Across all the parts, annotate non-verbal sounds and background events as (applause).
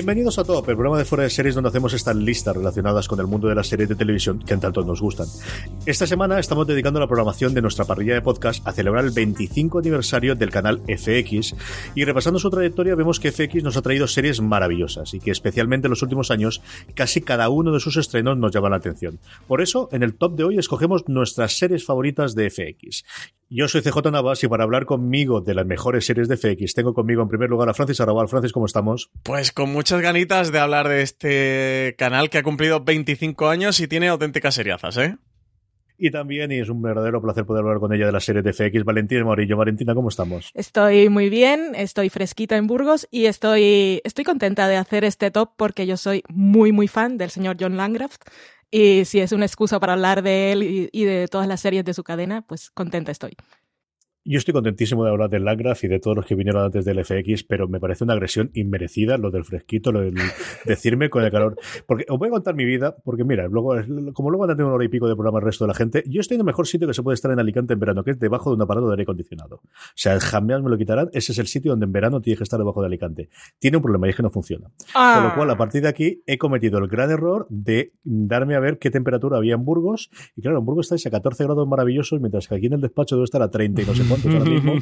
Bienvenidos a Top, el programa de fuera de series donde hacemos estas listas relacionadas con el mundo de las series de televisión que en tanto nos gustan. Esta semana estamos dedicando la programación de nuestra parrilla de podcast a celebrar el 25 aniversario del canal FX y repasando su trayectoria vemos que FX nos ha traído series maravillosas y que especialmente en los últimos años casi cada uno de sus estrenos nos llama la atención. Por eso, en el top de hoy escogemos nuestras series favoritas de FX. Yo soy CJ Navas y para hablar conmigo de las mejores series de FX tengo conmigo en primer lugar a Francis Arrabal. Francis, ¿cómo estamos? Pues con muchas ganitas de hablar de este canal que ha cumplido 25 años y tiene auténticas seriazas, ¿eh? Y también, y es un verdadero placer poder hablar con ella de la serie de FX, Valentina Morillo. Valentina, ¿cómo estamos? Estoy muy bien, estoy fresquita en Burgos y estoy, estoy contenta de hacer este top porque yo soy muy, muy fan del señor John Landgraf. Y si es una excusa para hablar de él y, y de todas las series de su cadena, pues contenta estoy. Yo estoy contentísimo de hablar del Landgraf y de todos los que vinieron antes del FX, pero me parece una agresión inmerecida lo del fresquito, lo del (laughs) decirme con el calor. Porque os voy a contar mi vida, porque mira, luego, como luego van a tener una hora y pico de programa el resto de la gente, yo estoy en el mejor sitio que se puede estar en Alicante en verano, que es debajo de un aparato de aire acondicionado. O sea, jamás me lo quitarán. Ese es el sitio donde en verano tienes que estar debajo de Alicante. Tiene un problema y es que no funciona. Ah. Con lo cual, a partir de aquí, he cometido el gran error de darme a ver qué temperatura había en Burgos. Y claro, en Burgos estáis a 14 grados maravillosos, mientras que aquí en el despacho debe estar a 30 y no sé cuántos ahora (laughs) mismo.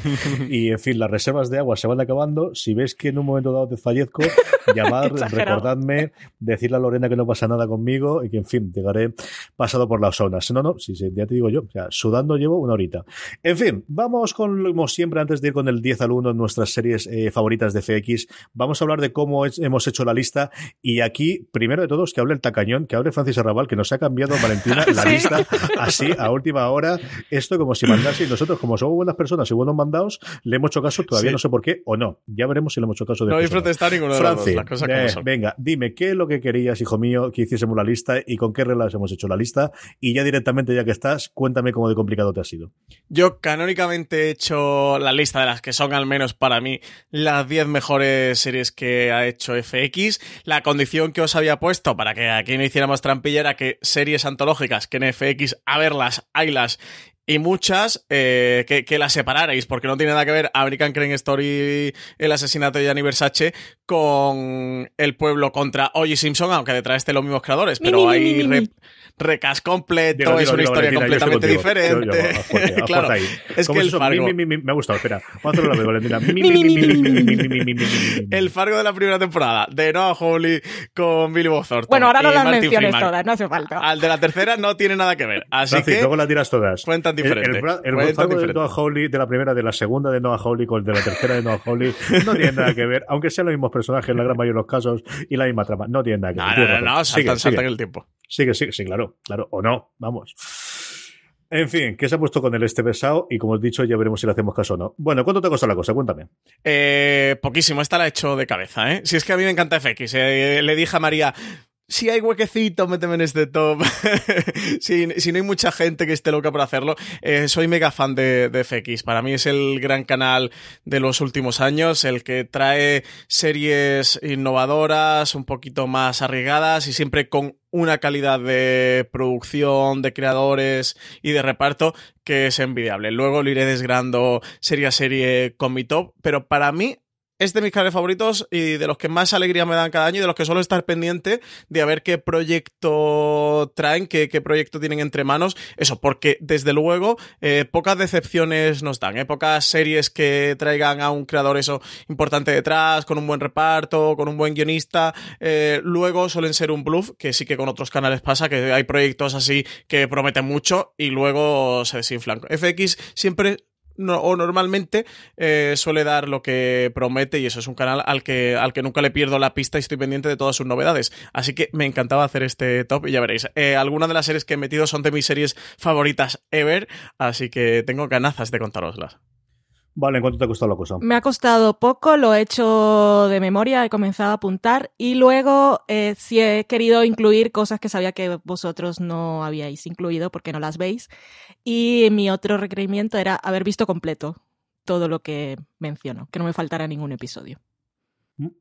Y en fin, las reservas de agua se van acabando. Si ves que en un momento dado te fallezco, (laughs) llamad, recordadme, decirle a Lorena que no pasa nada conmigo y que en fin, llegaré pasado por las zonas. No, no, si, ya te digo yo, o sea, sudando llevo una horita. En fin, vamos con, como siempre, antes de ir con el 10 al 1 en nuestras series eh, favoritas de FX, vamos a hablar de cómo es, hemos hecho la lista. Y aquí, primero de todos, que hable el tacañón, que hable Francis Arrabal, que nos ha cambiado Valentina la (laughs) Sí. lista así a última hora. Esto como si mandase, y nosotros, como somos buenas personas y buenos mandados, le hemos hecho caso, todavía Sí. no sé por qué o no. Ya veremos si le hemos hecho caso de No habéis protestado ninguno de Francis, las cosas como eh, son. venga, dime qué es lo que querías, hijo mío, que hiciésemos la lista y con qué reglas hemos hecho la lista. Y ya directamente, ya que estás, cuéntame cómo de complicado te ha sido. Yo canónicamente he hecho la lista de las que son, al menos para mí, las 10 mejores series que ha hecho FX. La condición que os había puesto para que aquí no hiciéramos trampilla era que series antológicas que en FX, a verlas, haylas y muchas eh, que, que, las separarais, porque no tiene nada que ver American Crane Story, el asesinato de Gianni Versace, con El Pueblo contra O.J. Simpson, aunque detrás estén los mismos creadores, pero mi, mi, hay mi, re, recas completo, digo, es una digo, historia completamente diferente. Yo, fuerte, claro, es que el Fargo... me ha gustado, espera, vamos a hacerlo Valentina. el Fargo de la primera temporada, de Noah Hawley con Billy Bob Thornton Bueno, ahora no las menciones todas, no hace falta. Al de la tercera no tiene nada que ver, así que... luego las dirás todas. El, el, de. Noah Hawley, de la primera, de la segunda de Noah Hawley con el de la tercera de Noah Hawley, no tiene nada que ver, aunque sean los mismos personajes en la gran mayoría de los casos y la misma trama. No tiene nada que ver. No, no, no, Sigue, saltan, sigue. el tiempo. Sigue, sigue, sí, claro, claro. O no, vamos. En fin, ¿qué se ha puesto con el este pesado? Y como os he dicho, ya veremos si le hacemos caso o no. Bueno, ¿cuánto te ha costado la cosa? Cuéntame. Eh, poquísimo, esta la he hecho de cabeza, ¿eh? Si es que a mí me encanta FX. eh, le dije a María, si hay huequecito, méteme en este top. (laughs) si, si no hay mucha gente que esté loca por hacerlo, eh, soy mega fan de, de FX. Para mí es el gran canal de los últimos años, el que trae series innovadoras, un poquito más arriesgadas y siempre con una calidad de producción, de creadores y de reparto que es envidiable. Luego lo iré desgrando serie a serie con mi top, pero para mí es de mis canales favoritos y de los que más alegría me dan cada año y de los que suelo estar pendiente de a ver qué proyecto traen, qué, qué proyecto tienen entre manos. Eso, porque desde luego eh, pocas decepciones nos dan, ¿eh? pocas series que traigan a un creador eso importante detrás, con un buen reparto, con un buen guionista. Eh, luego suelen ser un bluff, que sí que con otros canales pasa, que hay proyectos así que prometen mucho y luego se desinflan. FX siempre o normalmente eh, suele dar lo que promete y eso es un canal al que, al que nunca le pierdo la pista y estoy pendiente de todas sus novedades. Así que me encantaba hacer este top y ya veréis. Eh, algunas de las series que he metido son de mis series favoritas ever, así que tengo ganazas de contároslas. Vale, ¿en cuánto te ha costado la cosa? Me ha costado poco, lo he hecho de memoria, he comenzado a apuntar y luego eh, sí he querido incluir cosas que sabía que vosotros no habíais incluido porque no las veis. Y mi otro requerimiento era haber visto completo todo lo que menciono, que no me faltara ningún episodio.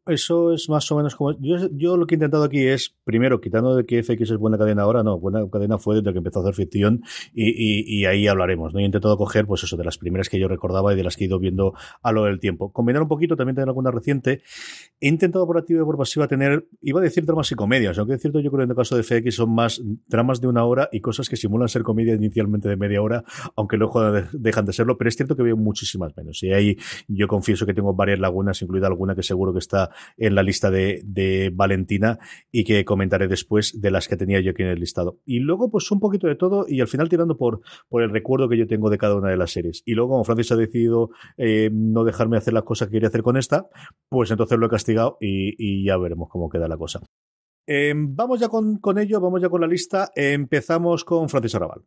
Eso es más o menos como. Yo, lo que he intentado aquí es, primero, quitando de que FX es buena cadena ahora, no, buena cadena fue desde que empezó a hacer ficción y, ahí hablaremos. ¿no? He intentado coger, pues eso, de las primeras que yo recordaba y de las que he ido viendo a lo del tiempo. Combinar un poquito, también tener alguna reciente. He intentado por activa y por pasiva tener, iba a decir dramas y comedias, aunque es cierto, yo creo que en el caso de FX son más dramas de una hora y cosas que simulan ser comedia inicialmente de media hora, aunque luego dejan de serlo, pero es cierto que veo muchísimas menos. Y ahí yo confieso que tengo varias lagunas, incluida alguna que seguro que está en la lista de, Valentina y que comentaré después de las que tenía yo aquí en el listado. Y luego, pues un poquito de todo y al final tirando por, por el recuerdo que yo tengo de cada una de las series. Y luego, como Francis ha decidido eh, no dejarme hacer las cosas que quería hacer con esta, pues entonces lo he castigado y, ya veremos cómo queda la cosa. Em, vamos ya con, con, ello, vamos ya con la lista. Empezamos con Francis Arrabal.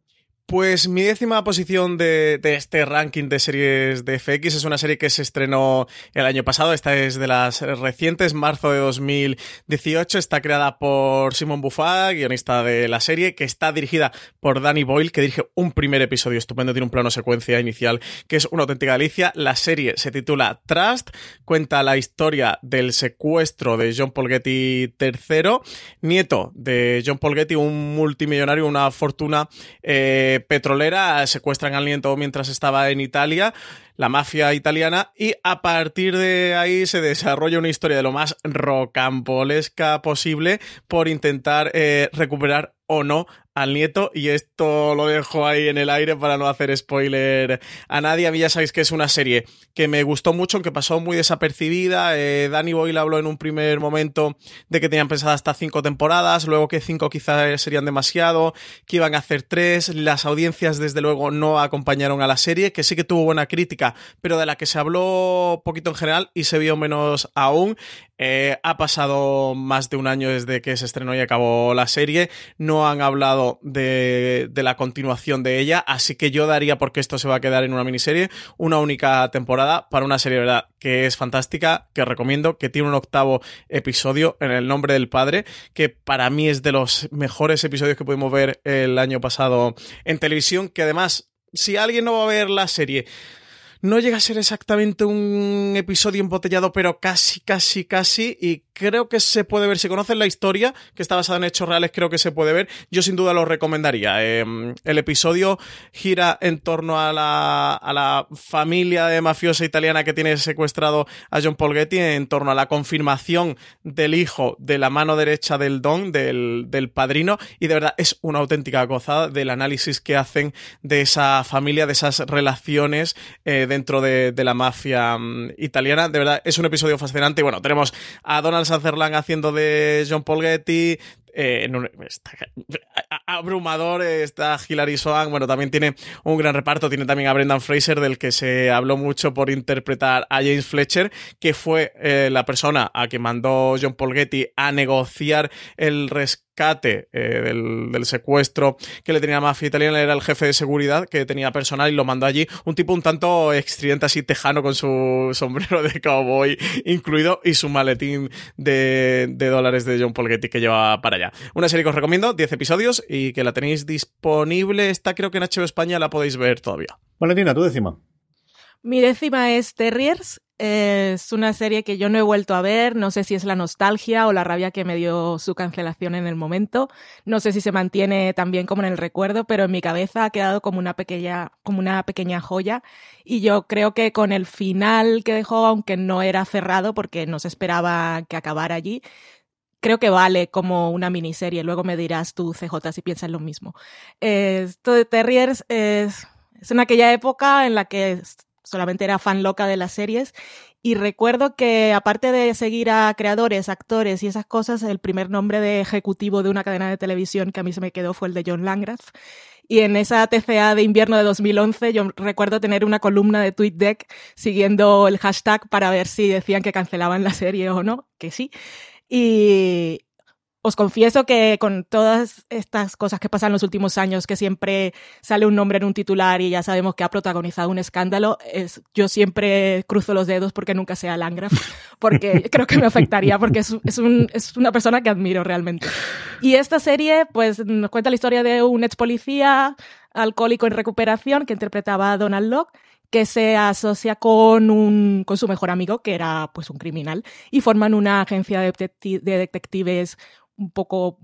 Pues mi décima posición de, este ranking de series de FX es una serie que se estrenó el año pasado. Esta es de las recientes, marzo de 2018. Está creada por Simon Buffat, guionista de la serie, que está dirigida por Danny Boyle, que dirige un primer episodio estupendo. Tiene un plano secuencia inicial que es una auténtica delicia. La serie se titula Trust, cuenta la historia del secuestro de John Paul Getty III, nieto de John Paul Getty, un multimillonario, una fortuna. Eh, petrolera, secuestran al nieto mientras estaba en Italia, la mafia italiana, y a partir de ahí se desarrolla una historia de lo más rocambolesca posible por intentar eh, recuperar o no al nieto y esto lo dejo ahí en el aire para no hacer spoiler a nadie. A mí ya sabéis que es una serie que me gustó mucho, aunque pasó muy desapercibida. Eh, Danny Boyle habló en un primer momento de que tenían pensado hasta cinco temporadas, luego que cinco quizás serían demasiado, que iban a hacer tres. Las audiencias desde luego no acompañaron a la serie, que sí que tuvo buena crítica, pero de la que se habló poquito en general y se vio menos aún. Eh, ha pasado más de un año desde que se estrenó y acabó la serie. No han hablado de, la continuación de ella, así que yo daría porque esto se va a quedar en una miniserie, una única temporada para una serie, ¿verdad? Que es fantástica, que recomiendo, que tiene un octavo episodio en el nombre del padre, que para mí es de los mejores episodios que pudimos ver el año pasado en televisión, que además, si alguien no va a ver la serie, no llega a ser exactamente un episodio embotellado, pero casi, casi, casi. Y creo que se puede ver. Si conocen la historia, que está basada en hechos reales, creo que se puede ver. Yo sin duda lo recomendaría. Em, el episodio gira en torno a la, a la familia de mafiosa italiana que tiene secuestrado a John Paul Getty, en torno a la confirmación del hijo de la mano derecha del Don, del, del padrino. Y de verdad es una auténtica gozada del análisis que hacen de esa familia, de esas relaciones eh, dentro de, la mafia mm, italiana. De verdad es un episodio fascinante. Y bueno, tenemos a Donald Sutherland haciendo de John Paul Getty, eh, está, abrumador está Hilary Swank, bueno, también tiene un gran reparto, tiene también a Brendan Fraser, del que se habló mucho por interpretar a James Fletcher, que fue eh, la persona a que mandó John Paul Getty a negociar el rescate eh, del, secuestro que le tenía la mafia italiana, era el jefe de seguridad que tenía personal y lo mandó allí, un tipo un tanto extridente así tejano con su (laughs) sombrero de cowboy incluido y su maletín de, de dólares de John Paul Getty que lleva para allá. Una serie que os recomiendo, 10 episodios y que la tenéis disponible. Esta creo que en HBO España la podéis ver todavía. Valentina, tu décima. Mi décima es Terriers. Es una serie que yo no he vuelto a ver, no sé si es la nostalgia o la rabia que me dio su cancelación en el momento, no sé si se mantiene tan bien como en el recuerdo, pero en mi cabeza ha quedado como una pequeña, como una pequeña joya y yo creo que con el final que dejó, aunque no era cerrado porque no se esperaba que acabara allí, creo que vale como una miniserie. Luego me dirás tú, CJ, si piensas lo mismo. esto de Terriers es, es en aquella época en la que solamente era fan loca de las series y recuerdo que aparte de seguir a creadores, actores y esas cosas, el primer nombre de ejecutivo de una cadena de televisión que a mí se me quedó fue el de John Langrath. Y en esa TCA de invierno de 2011 yo recuerdo tener una columna de TweetDeck siguiendo el hashtag para ver si decían que cancelaban la serie o no, que sí. Y os confieso que con todas estas cosas que pasan en los últimos años, que siempre sale un nombre en un titular y ya sabemos que ha protagonizado un escándalo, es, yo siempre cruzo los dedos porque nunca sea Langraf, (laughs) porque creo que me afectaría, porque es, es, un, es, una persona que admiro realmente. Y esta serie, pues, nos cuenta la historia de un ex policía alcohólico en recuperación que interpretaba a Donald Locke que se asocia con, un, con su mejor amigo, que era pues un criminal, y forman una agencia de, de detectives un poco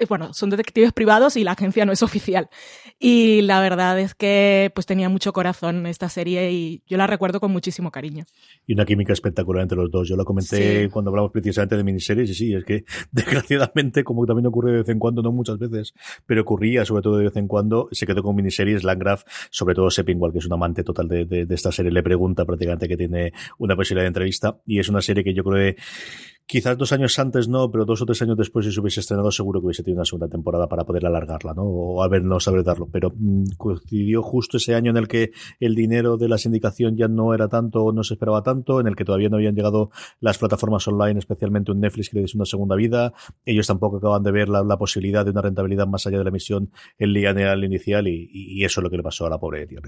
eh, bueno, son detectives privados y la agencia no es oficial. Y la verdad es que pues tenía mucho corazón esta serie y yo la recuerdo con muchísimo cariño. Y una química espectacular entre los dos. Yo lo comenté cuando hablamos precisamente de miniseries y sí, es que (laughs) desgraciadamente, como también ocurre de vez en cuando, no muchas veces, pero ocurría sobre todo de vez en cuando, se quedó con miniseries. Landgraf, sobre todo Seppingwall, que es un amante total de, de, esta serie, le pregunta prácticamente que tiene una posibilidad de entrevista y es una serie que yo creo que Quizás dos años antes no, pero dos o tres años después, si se hubiese estrenado, seguro que hubiese tenido una segunda temporada para poder alargarla, ¿no? O no saber darlo. Pero mm, coincidió justo ese año en el que el dinero de la sindicación ya no era tanto o no se esperaba tanto, en el que todavía no habían llegado las plataformas online, especialmente un Netflix que le diese una segunda vida. Ellos tampoco acaban de ver la, posibilidad de una rentabilidad más allá de la emisión en lineal inicial y, eso es lo que le pasó a la pobre Tía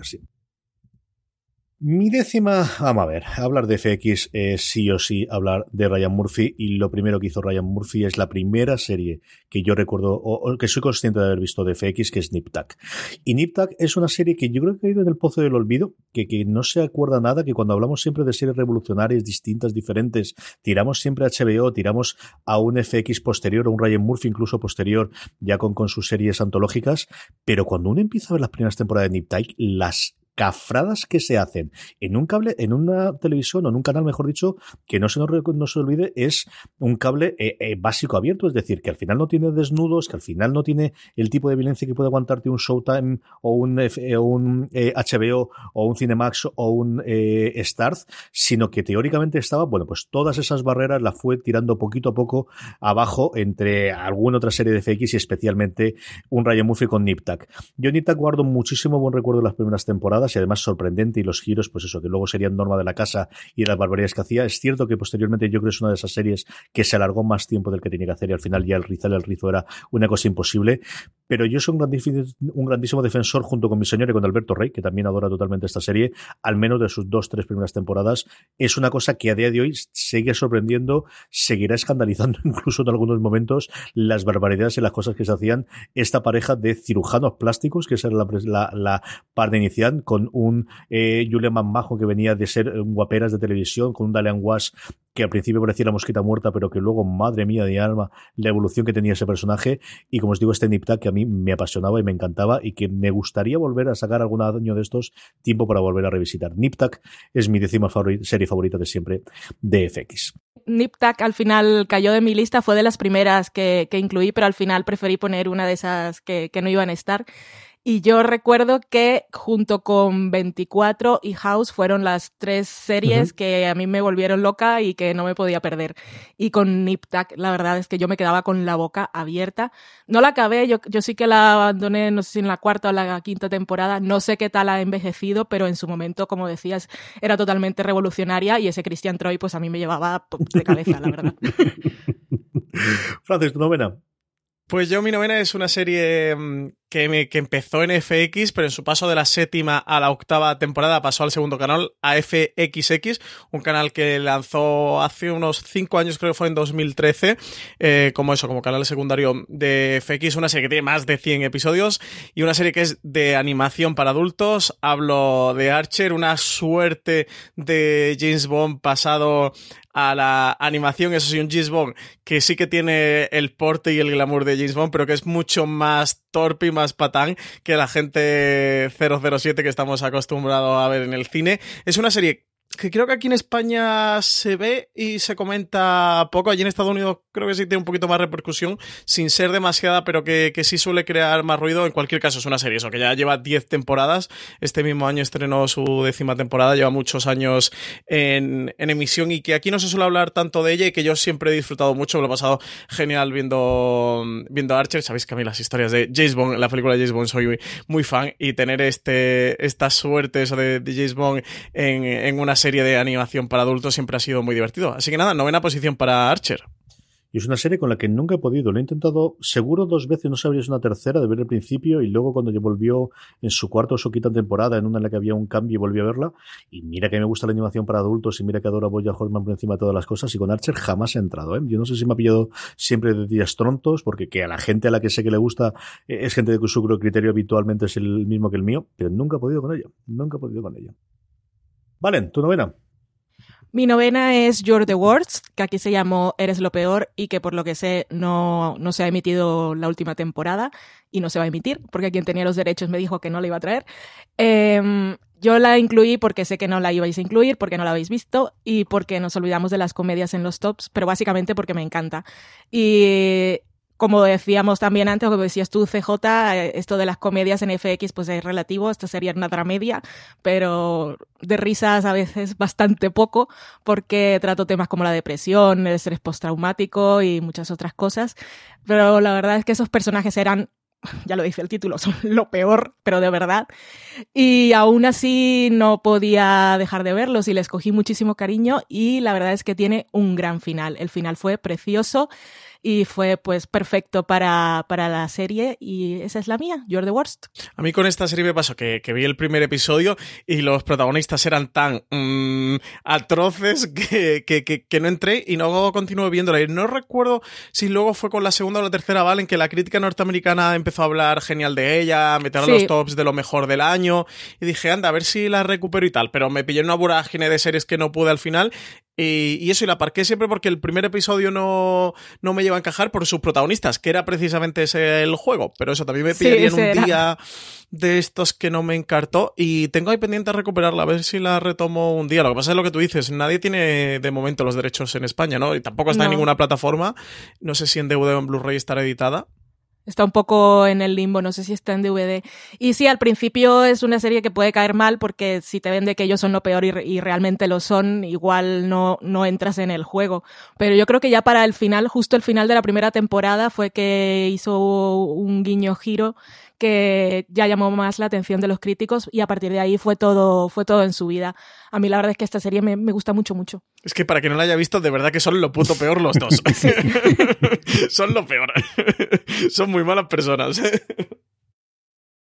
mi décima, vamos a ver, hablar de FX es sí o sí hablar de Ryan Murphy y lo primero que hizo Ryan Murphy es la primera serie que yo recuerdo o, que soy consciente de haber visto de FX que es Nip Y Nip es una serie que yo creo que ha ido en el pozo del olvido, que, que no se acuerda nada, que cuando hablamos siempre de series revolucionarias distintas, diferentes, tiramos siempre a HBO, tiramos a un FX posterior, a un Ryan Murphy incluso posterior, ya con, con sus series antológicas, pero cuando uno empieza a ver las primeras temporadas de Nip las cafradas que se hacen en un cable, en una televisión o en un canal, mejor dicho, que no se nos no se olvide, es un cable eh, eh, básico abierto, es decir, que al final no tiene desnudos, que al final no tiene el tipo de violencia que puede aguantarte un Showtime o un, eh, un HBO o un Cinemax o un Starz, sino que teóricamente estaba, bueno, pues todas esas barreras la fue tirando poquito a poco abajo entre alguna otra serie de FX y especialmente un Ryan Murphy con Niptak. Yo Niptak guardo muchísimo buen recuerdo de las primeras temporadas y además sorprendente y los giros, pues eso, que luego serían norma de la casa y las barbaridades que hacía. Es cierto que posteriormente yo creo que es una de esas series que se alargó más tiempo del que tenía que hacer y al final ya el rizal el rizo era una cosa imposible. Pero yo soy un grandísimo, defensor junto con mi señor y con Alberto Rey, que también adora totalmente esta serie, al menos de sus dos, tres primeras temporadas. Es una cosa que a día de hoy sigue sorprendiendo, seguirá escandalizando (laughs) incluso en algunos momentos las barbaridades y las cosas que se hacían esta pareja de cirujanos plásticos, que esa era la, la, la parte inicial, con un eh, Julian Majo que venía de ser un guaperas de televisión, con un Dalian Wash que al principio parecía la mosquita muerta, pero que luego, madre mía de alma, la evolución que tenía ese personaje. Y como os digo, este Niptak que a mí me apasionaba y me encantaba y que me gustaría volver a sacar algún año de estos tiempo para volver a revisitar. Niptak es mi décima serie favorita de siempre de FX. Niptak al final cayó de mi lista, fue de las primeras que, incluí, pero al final preferí poner una de esas que, que no iban a estar. Y yo recuerdo que junto con 24 y House fueron las tres series que a mí me volvieron loca y que no me podía perder. Y con Nip la verdad es que yo me quedaba con la boca abierta. No la acabé, yo, yo sí que la abandoné, no sé si en la cuarta o la quinta temporada. No sé qué tal ha envejecido, pero en su momento, como decías, era totalmente revolucionaria y ese Christian Troy, pues a mí me llevaba de cabeza, la verdad. (laughs) Francis, tu novena. Pues yo, mi novena es una serie mm, que, que, empezó en FX, pero en su paso de la séptima a la octava temporada pasó al segundo canal, a FXX, un canal que lanzó hace unos cinco años, creo que fue en 2013, eh, como eso, como canal secundario de FX, una serie que tiene más de 100 episodios y una serie que es de animación para adultos. Hablo de Archer, una suerte de James Bond pasado a la animación, eso sí, un James Bond que sí que tiene el porte y el glamour de James Bond, pero que es mucho más torpe y más patán que la gente 007 que estamos acostumbrados a ver en el cine. Es una serie que creo que aquí en España se ve y se comenta poco. Allí en Estados Unidos creo que sí tiene un poquito más repercusión, sin ser demasiada, pero que, que sí suele crear más ruido. En cualquier caso, es una serie eso, que ya lleva 10 temporadas. Este mismo año estrenó su décima temporada, lleva muchos años en, en, emisión y que aquí no se suele hablar tanto de ella y que yo siempre he disfrutado mucho. Me lo he pasado genial viendo, viendo Archer. Sabéis que a mí las historias de James Bond, la película de James Bond, soy muy, fan y tener este, esta suerte de, de James Bond en, en una serie de animación para adultos siempre ha sido muy divertido. Así que nada, novena posición para Archer. Y es una serie con la que nunca he podido. Lo he intentado seguro dos veces, no sabría una tercera, de ver el principio, y luego cuando volvió en su cuarto o su quinta temporada, en una en la que había un cambio y volví a verla. Y mira que me gusta la animación para adultos y mira que adoro a Boya Horseman por encima de todas las cosas. Y con Archer jamás he entrado. ¿eh? Yo no sé si me ha pillado siempre de días trontos, porque que a la gente a la que sé que le gusta eh, es gente de su criterio habitualmente es el mismo que el mío, pero nunca he podido con ella. Nunca he podido con ella. Valen, tu novena. Mi novena es You're the Worst, que aquí se llamó Eres lo peor y que por lo que sé no, no se ha emitido la última temporada y no se va a emitir, porque quien tenía los derechos me dijo que no la iba a traer. Eh, yo la incluí porque sé que no la ibais a incluir, porque no la habéis visto y porque nos olvidamos de las comedias en los tops, pero básicamente porque me encanta. Y como decíamos también antes, como decías tú, CJ, esto de las comedias en FX pues es relativo, esto sería una dramedia, pero de risas a veces (laughs) bastante poco, porque trato temas como la depresión, el estrés postraumático y muchas otras cosas, pero la verdad es que esos personajes eran (laughs) ya lo dice el título, son (laughs) lo peor, pero de verdad. Y aún así no podía dejar de verlos y les cogí muchísimo cariño y la verdad es que tiene un gran final. El final fue precioso y fue pues perfecto para, para la serie y esa es la mía, You're the Worst. A mí con esta serie me pasó que, que vi el primer episodio y los protagonistas eran tan mmm, atroces que, que, que, no entré y no continué viéndola. Y no recuerdo si luego fue con la segunda o la tercera, ¿vale? En que la crítica norteamericana empezó a hablar genial de ella, meter a sí. los tops de lo mejor del año y dije, anda, a ver si la recupero y tal. Pero me pillé en una vorágine de series que no pude al final y, y, eso, y la parqué siempre porque el primer episodio no, no me lleva a encajar por sus protagonistas, que era precisamente ese el juego. Pero eso también me pillaría sí, en un era. día de estos que no me encartó. Y tengo ahí pendiente a recuperarla, a ver si la retomo un día. Lo que pasa es lo que tú dices, nadie tiene de momento los derechos en España, ¿no? Y tampoco está no. en ninguna plataforma. No sé si en DVD o en Blu-ray estará editada. Está un poco en el limbo, no sé si está en DVD. Y sí, al principio es una serie que puede caer mal porque si te vende que ellos son lo peor y, y, realmente lo son, igual no, no entras en el juego. Pero yo creo que ya para el final, justo el final de la primera temporada, fue que hizo un guiño giro que ya llamó más la atención de los críticos y a partir de ahí fue todo, fue todo en su vida. A mí la verdad es que esta serie me, me gusta mucho, mucho. Es que para quien no la haya visto, de verdad que son lo puto peor los dos. (laughs) (laughs) son lo peor. (laughs) son muy malas personas.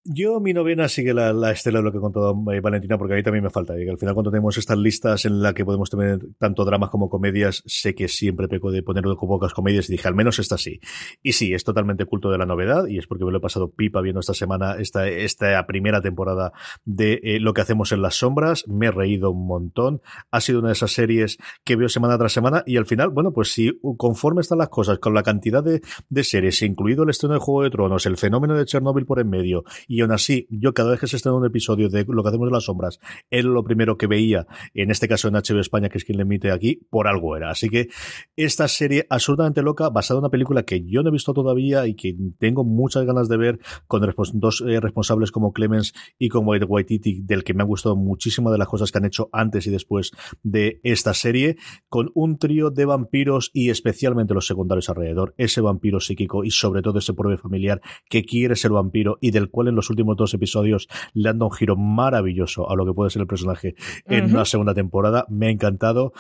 Yo, mi novena sigue la, la, estela de lo que contó eh, Valentina, porque a mí también me falta. Y al final, cuando tenemos estas listas en las que podemos tener tanto dramas como comedias, sé que siempre peco de poner pocas comedias y dije, al menos esta sí. Y sí, es totalmente culto de la novedad y es porque me lo he pasado pipa viendo esta semana, esta, esta primera temporada de eh, Lo que hacemos en las sombras. Me he reído un montón. Ha sido una de esas series que veo semana tras semana y al final, bueno, pues si conforme están las cosas, con la cantidad de, de series, incluido el estreno de Juego de Tronos, el fenómeno de Chernobyl por en medio, y aún así, yo cada vez que se estrena un episodio de Lo que hacemos en las sombras, era lo primero que veía, en este caso en HBO España, que es quien le emite aquí, por algo era. Así que esta serie absolutamente loca, basada en una película que yo no he visto todavía y que tengo muchas ganas de ver, con dos eh, responsables como Clemens y como Waititi, del que me han gustado muchísimo de las cosas que han hecho antes y después de esta serie, con un trío de vampiros y especialmente los secundarios alrededor, ese vampiro psíquico y sobre todo ese pobre familiar que quiere ser vampiro y del cual en los últimos dos episodios le han dado un giro maravilloso a lo que puede ser el personaje en uh -huh. una segunda temporada. Me ha encantado.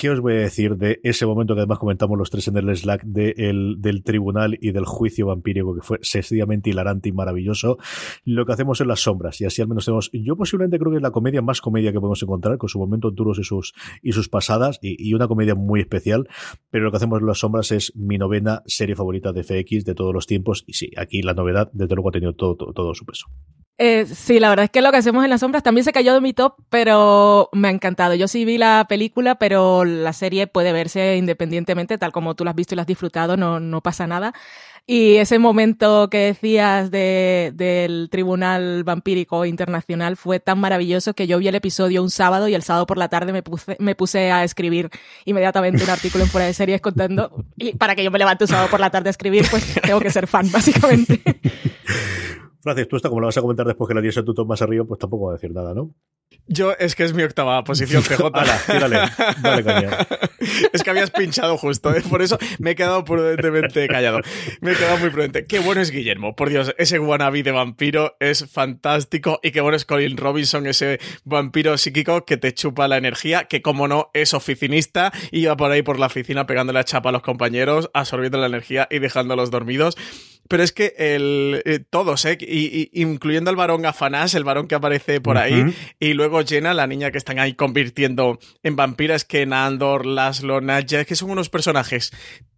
¿Qué os voy a decir de ese momento que además comentamos los tres en el Slack del tribunal y del juicio vampírico que fue sencillamente hilarante y maravilloso? Lo que hacemos en las sombras y así al menos tenemos, yo posiblemente creo que es la comedia más comedia que podemos encontrar con su momento duros y sus, y sus pasadas y, una comedia muy especial, pero lo que hacemos en las sombras es mi novena serie favorita de FX de todos los tiempos y sí, aquí la novedad desde luego ha tenido todo, todo su peso. Eh, sí, la verdad es que lo que hacemos en las sombras también se cayó de mi top, pero me ha encantado. Yo sí vi la película, pero la serie puede verse independientemente, tal como tú la has visto y la has disfrutado, no, no pasa nada. Y ese momento que decías de, del Tribunal Vampírico Internacional fue tan maravilloso que yo vi el episodio un sábado y el sábado por la tarde me puse, me puse a escribir inmediatamente un artículo en fuera de series contando. Y para que yo me levante un sábado por la tarde a escribir, pues tengo que ser fan, básicamente. (laughs) Francis, tú esta como lo vas a comentar después que la diese tu top más arriba, pues tampoco va a decir nada, ¿no? Yo es que es mi octava posición, CJ. (laughs) dale, dale, (laughs) Es que habías pinchado justo, ¿eh? por eso me he quedado prudentemente callado. Me he quedado muy prudente. Qué bueno es Guillermo, por Dios, ese wannabe de vampiro es fantástico y qué bueno es Colin Robinson, ese vampiro psíquico que te chupa la energía, que como no es oficinista y va por ahí por la oficina pegando la chapa a los compañeros, absorbiendo la energía y dejándolos dormidos pero es que el, eh, todos, ¿eh? Y, incluyendo al varón Afanás, el varón que aparece por ahí, y luego Jenna, la niña que están ahí convirtiendo en vampiras, que Nandor, Laszlo, Nadja, que son unos personajes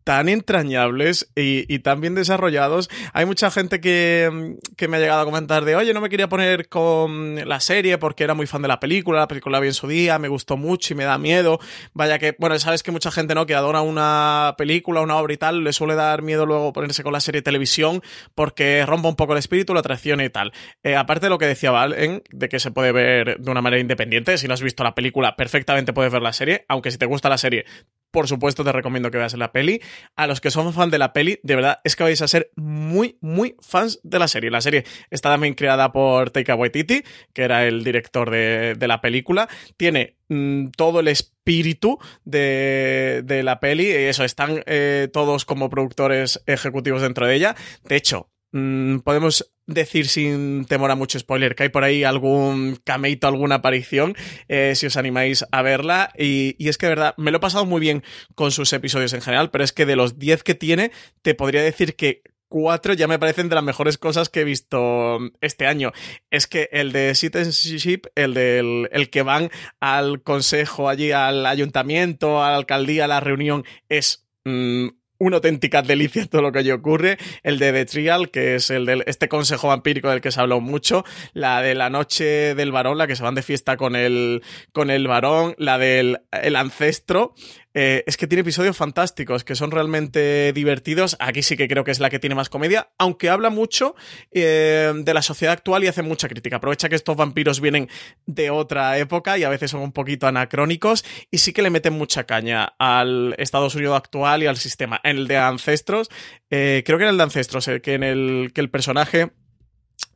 tan entrañables y, tan bien desarrollados. Hay mucha gente que, que, me ha llegado a comentar de, oye, no me quería poner con la serie porque era muy fan de la película, la película vi en su día, me gustó mucho y me da miedo. Vaya que, bueno, sabes que mucha gente, ¿no? Que adora una película, una obra y tal, le suele dar miedo luego ponerse con la serie de televisión porque rompa un poco el espíritu, la atracción y tal. Eh, aparte de lo que decía Valen, de que se puede ver de una manera independiente, si no has visto la película, perfectamente puedes ver la serie, aunque si te gusta la serie, por supuesto te recomiendo que veas la peli. A los que son fan de la peli, de verdad es que vais a ser muy, muy fans de la serie. La serie está también creada por Taika Waititi, que era el director de, la película. Tiene mm, todo el espíritu de, la peli. Eso, están eh, todos como productores ejecutivos dentro de ella. De hecho, mm, podemos decir sin temor a mucho spoiler que hay por ahí algún cameito, alguna aparición, eh, si os animáis a verla. Y, es que verdad, me lo he pasado muy bien con sus episodios en general, pero es que de los 10 que tiene, te podría decir que cuatro ya me parecen de las mejores cosas que he visto este año. Es que el de Citizenship, el del el que van al consejo allí, al ayuntamiento, a la alcaldía, a la reunión, es mm, una auténtica delicia todo lo que allí ocurre. El de The Trial, que es el de este consejo vampírico del que se habló mucho. La de la noche del varón, la que se van de fiesta con el, con el varón. La del el ancestro. Eh, es que tiene episodios fantásticos que son realmente divertidos. Aquí sí que creo que es la que tiene más comedia, aunque habla mucho eh, de la sociedad actual y hace mucha crítica. Aprovecha que estos vampiros vienen de otra época y a veces son un poquito anacrónicos y sí que le meten mucha caña al Estados Unidos actual y al sistema. En el de Ancestros, eh, creo que era el de Ancestros, que en el que el personaje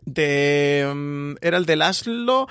de. Mm, ¿Era el de Laszlo?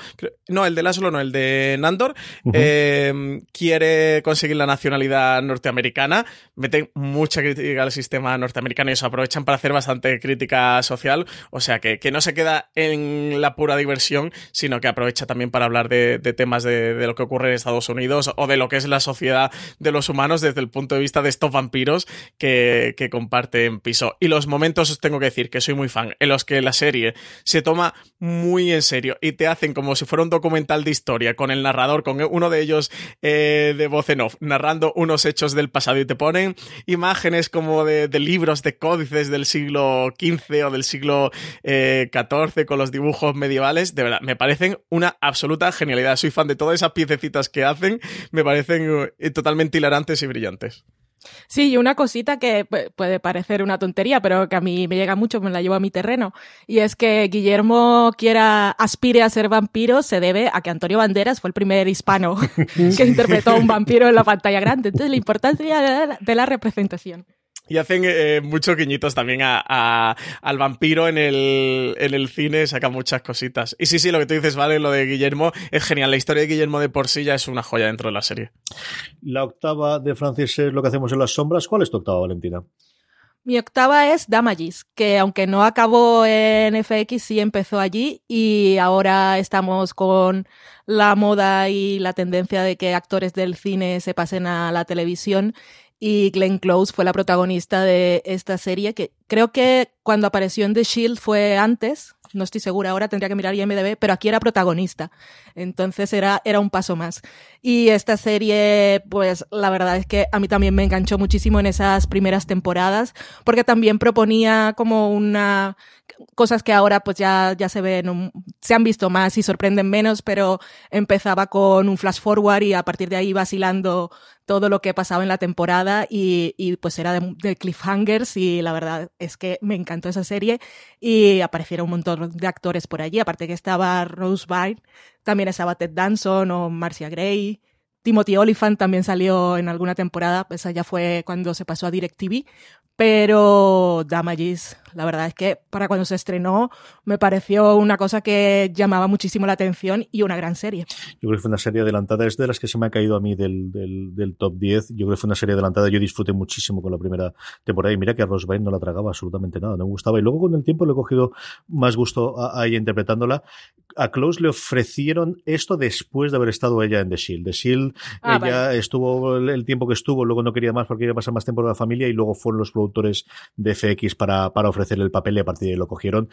No, el de Laszlo no, el de Nandor. Em, quiere conseguir la nacionalidad norteamericana. Meten mucha crítica al sistema norteamericano y eso aprovechan para hacer bastante crítica social. O sea que, que no se queda en la pura diversión, sino que aprovecha también para hablar de, temas de, lo que ocurre en Estados Unidos o de lo que es la sociedad de los humanos desde el punto de vista de estos vampiros que, que comparten piso. Y los momentos os tengo que decir que soy muy fan en los que la serie se toma muy en serio y te hacen como si fuera un documental de historia con el narrador, con uno de ellos eh, de voz en off, narrando unos hechos del pasado y te ponen imágenes como de, libros, de códices del siglo XV o del siglo XIV eh, con los dibujos medievales. De verdad, me parecen una absoluta genialidad. Soy fan de todas esas piececitas que hacen, me parecen eh, totalmente hilarantes y brillantes. Sí, y una cosita que puede parecer una tontería, pero que a mí me llega mucho, me la llevo a mi terreno, y es que Guillermo quiera, aspire a ser vampiro, se debe a que Antonio Banderas fue el primer hispano (laughs) que interpretó a un vampiro en la pantalla grande. Entonces, la importancia de la representación. Y hacen eh, muchos guiñitos también a, al vampiro en el, en el cine, saca muchas cositas. Y sí, sí, lo que tú dices, vale, lo de Guillermo es genial. La historia de Guillermo de por sí ya es una joya dentro de la serie. La octava de Francis es lo que hacemos en las sombras. ¿Cuál es tu octava, Valentina? Mi octava es Damages, que aunque no acabó en FX, sí empezó allí y ahora estamos con la moda y la tendencia de que actores del cine se pasen a la televisión y Glenn Close fue la protagonista de esta serie que creo que cuando apareció en The Shield fue antes, no estoy segura ahora, tendría que mirar IMDB, pero aquí era protagonista. Entonces era, era un paso más. Y esta serie, pues la verdad es que a mí también me enganchó muchísimo en esas primeras temporadas, porque también proponía como una cosas que ahora pues ya, ya se ven, se han visto más y sorprenden menos, pero empezaba con un flash forward y a partir de ahí vacilando todo lo que pasaba en la temporada y, y pues era de, de, cliffhangers y la verdad es que me encantó esa serie y aparecieron un montón de actores por allí, aparte que estaba Rose Byrne, también estaba Ted Danson o Marcia Gray, Timothy Oliphant también salió en alguna temporada, esa ya fue cuando se pasó a DirecTV, pero Damages, la verdad es que para cuando se estrenó me pareció una cosa que llamaba muchísimo la atención y una gran serie. Yo creo que fue una serie adelantada, es de las que se me ha caído a mí del, del, del top 10. Yo creo que fue una serie adelantada, yo disfruté muchísimo con la primera temporada y mira que a Rose no la tragaba absolutamente nada, no me gustaba. Y luego con el tiempo le he cogido más gusto a, a ella interpretándola. A Close le ofrecieron esto después de haber estado ella en The Shield. The Shield, ah, ella vale. estuvo el, tiempo que estuvo, luego no quería más porque quería pasar más tiempo con la familia y luego fueron los productores de FX para, para ofrecerle el papel y a partir de ahí lo cogieron.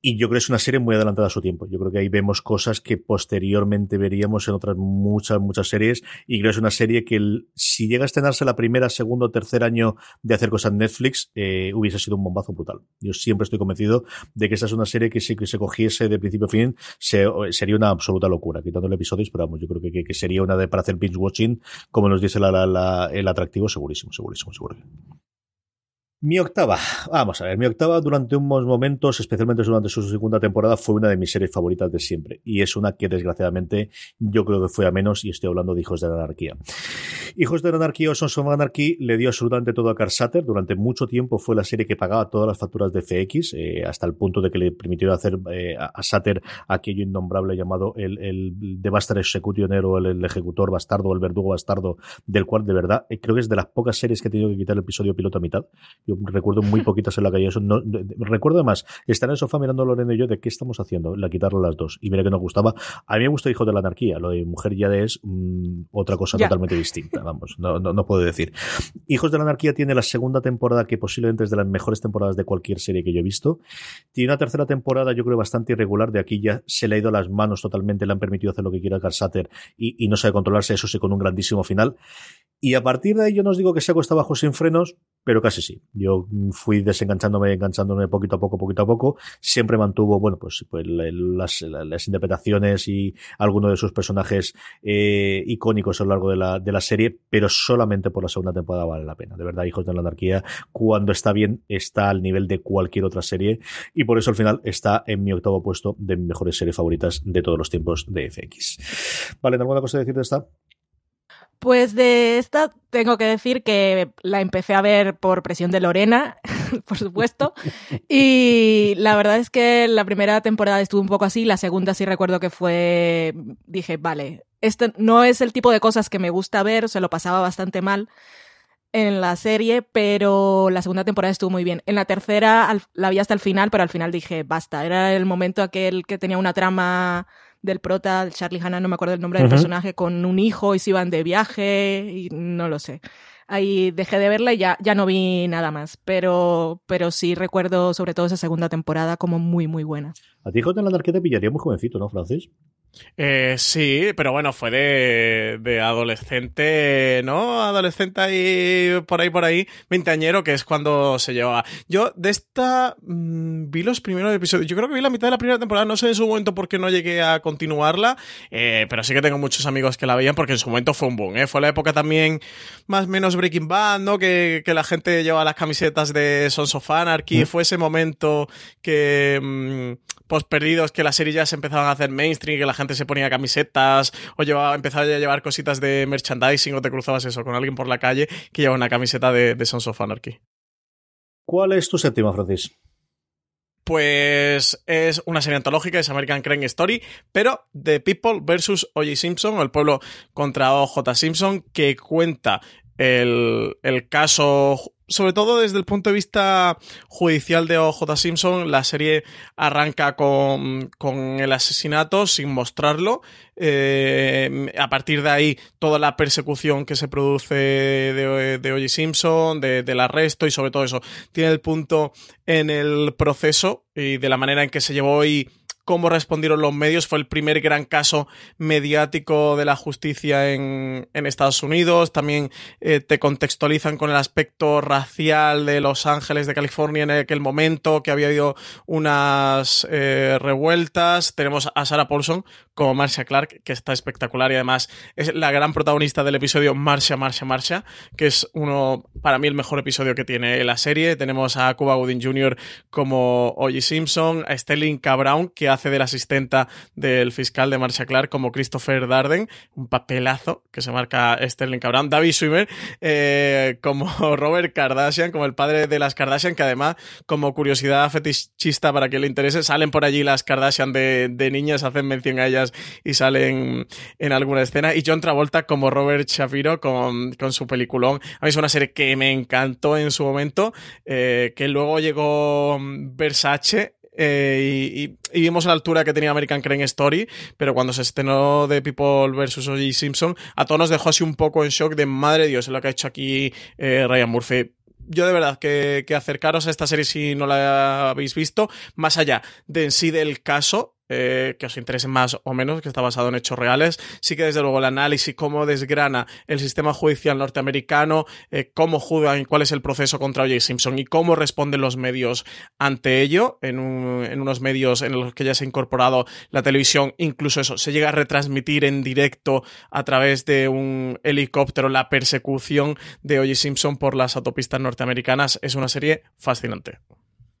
Y yo creo que es una serie muy adelantada a su tiempo. Yo creo que ahí vemos cosas que posteriormente veríamos en otras muchas, muchas series. Y creo que es una serie que si llega a estrenarse la primera, segundo o tercer año de hacer cosas en Netflix, eh, hubiese sido un bombazo brutal. Yo siempre estoy convencido de que esa es una serie que si que se cogiese de principio a fin, se, sería una absoluta locura, quitando el episodio, pero vamos, yo creo que, que, sería una de para hacer binge watching, como nos dice la, el atractivo, segurísimo, segurísimo, seguro. Mi octava, vamos a ver, mi octava durante unos momentos, especialmente durante su segunda temporada, fue una de mis series favoritas de siempre. Y es una que desgraciadamente yo creo que fue a menos y estoy hablando de Hijos de la Anarquía. Hijos de la Anarquía o Sons of Anarchy le dio absolutamente todo a Carl Sutter. Durante mucho tiempo fue la serie que pagaba todas las facturas de FX, eh, hasta el punto de que le permitió hacer eh, a Sutter aquello innombrable llamado el, el Bastard Executioner el, el, ejecutor bastardo o el verdugo bastardo, del cual de verdad eh, creo que es de las pocas series que he tenido que quitar el episodio piloto a mitad. Yo recuerdo muy poquitas en la calle. Eso no, recuerdo además estar en el sofá mirando a Lorena y yo de qué estamos haciendo, la quitarle las dos. Y mira que nos gustaba. A mí me gusta Hijo de la Anarquía. Lo de Mujer ya es mmm, otra cosa totalmente distinta. Vamos, no, no, no, puedo decir. Hijos de la Anarquía tiene la segunda temporada que posiblemente es de las mejores temporadas de cualquier serie que yo he visto. Tiene una tercera temporada, yo creo, bastante irregular. De aquí ya se le ha ido las manos totalmente, le han permitido hacer lo que quiera Carl Sutter y, y no sabe controlarse. Eso sí, con un grandísimo final. Y a partir de ahí yo no os digo que se ha cuesta bajo sin frenos, pero casi sí. Yo fui desenganchándome, enganchándome poquito a poco, poquito a poco. Siempre mantuvo, bueno, pues, pues las, las, interpretaciones y algunos de sus personajes eh, icónicos a lo largo de la, de la serie, pero solamente por la segunda temporada vale la pena. De verdad, Hijos de la Anarquía, cuando está bien, está al nivel de cualquier otra serie y por eso al final está en mi octavo puesto de mejores series favoritas de todos los tiempos de FX. Vale, ¿alguna cosa que decir de esta? Pues de esta tengo que decir que la empecé a ver por presión de Lorena, (laughs) por supuesto, y la verdad es que la primera temporada estuvo un poco así, la segunda sí recuerdo que fue, dije, vale, este no es el tipo de cosas que me gusta ver, se lo pasaba bastante mal en la serie, pero la segunda temporada estuvo muy bien. En la tercera la vi hasta el final, pero al final dije, basta, era el momento aquel que tenía una trama del prota, Charlie Hanna, no me acuerdo el nombre del uh -huh. personaje, con un hijo y se iban de viaje y no lo sé. Ahí dejé de verla y ya, ya no vi nada más, pero, pero sí recuerdo sobre todo esa segunda temporada como muy, muy buena. A ti, J. la te pillaría muy jovencito, ¿no, Francis? Eh, sí, pero bueno, fue de, de, adolescente, ¿no? Adolescente ahí, por ahí, por ahí, veinteañero, que es cuando se llevaba. Yo de esta mmm, vi los primeros episodios, yo creo que vi la mitad de la primera temporada, no sé en su momento por qué no llegué a continuarla, eh, pero sí que tengo muchos amigos que la veían porque en su momento fue un boom, ¿eh? Fue la época también más o menos Breaking Bad, ¿no? Que, que la gente llevaba las camisetas de Sons of Anarchy, ¿Mm? fue ese momento que... Mmm, post perdidos que las series ya se empezaban a hacer mainstream, que la gente se ponía camisetas o llevaba, empezaba a llevar cositas de merchandising o te cruzabas eso con alguien por la calle que llevaba una camiseta de, de Sons of Anarchy. ¿Cuál es tu séptima, Francis? Pues es una serie antológica, es American Crime Story, pero The People versus O.J. Simpson, o el pueblo contra O.J. Simpson, que cuenta el, el caso sobre todo desde el punto de vista judicial de OJ Simpson, la serie arranca con, con el asesinato sin mostrarlo. Eh, a partir de ahí, toda la persecución que se produce de, de O.J. Simpson, del arresto y sobre todo eso, tiene el punto en el proceso y de la manera en que se llevó y cómo respondieron los medios. Fue el primer gran caso mediático de la justicia en, Estados Unidos. También eh, te contextualizan con el aspecto racial de Los Ángeles, de California en aquel momento, que había habido unas eh, revueltas. Tenemos a Sarah Paulson como Marcia Clark, que está espectacular y además es la gran protagonista del episodio Marcia, Marcia, Marcia, que es uno, para mí, el mejor episodio que tiene la serie. Tenemos a Cuba Gooding Jr. como O.J. Simpson, a Sterling K. Brown, que hace de la asistenta del fiscal de Marcia Clark como Christopher Darden, un papelazo que se marca Sterling Cabran, David Swimmer eh, como (laughs) Robert Kardashian, como el padre de las Kardashian, que además, como curiosidad fetichista para quien le interese, salen por allí las Kardashian de, niñas, hacen mención a ellas y salen en alguna escena. Y John Travolta como Robert Shapiro con, con su peliculón. A mí es una serie que me encantó en su momento, eh, que luego llegó Versace eh, y, vimos la altura que tenía American Crane Story, pero cuando se estrenó de People vs. O.J. Simpson, a todos nos dejó así un poco en shock de madre Dios, lo que ha hecho aquí eh, Ryan Murphy yo de verdad que, que, acercaros a esta serie si no la habéis visto, más allá de en sí del caso, eh, que os interese más o menos, que está basado en hechos reales. Sí que desde luego el análisis, cómo desgrana el sistema judicial norteamericano, eh, cómo juzgan y cuál es el proceso contra O.J. Simpson y cómo responden los medios ante ello, en, en, unos medios en los que ya se ha incorporado la televisión, incluso eso, se llega a retransmitir en directo a través de un helicóptero la persecución de O.J. Simpson por las autopistas norteamericanas. Es una serie fascinante.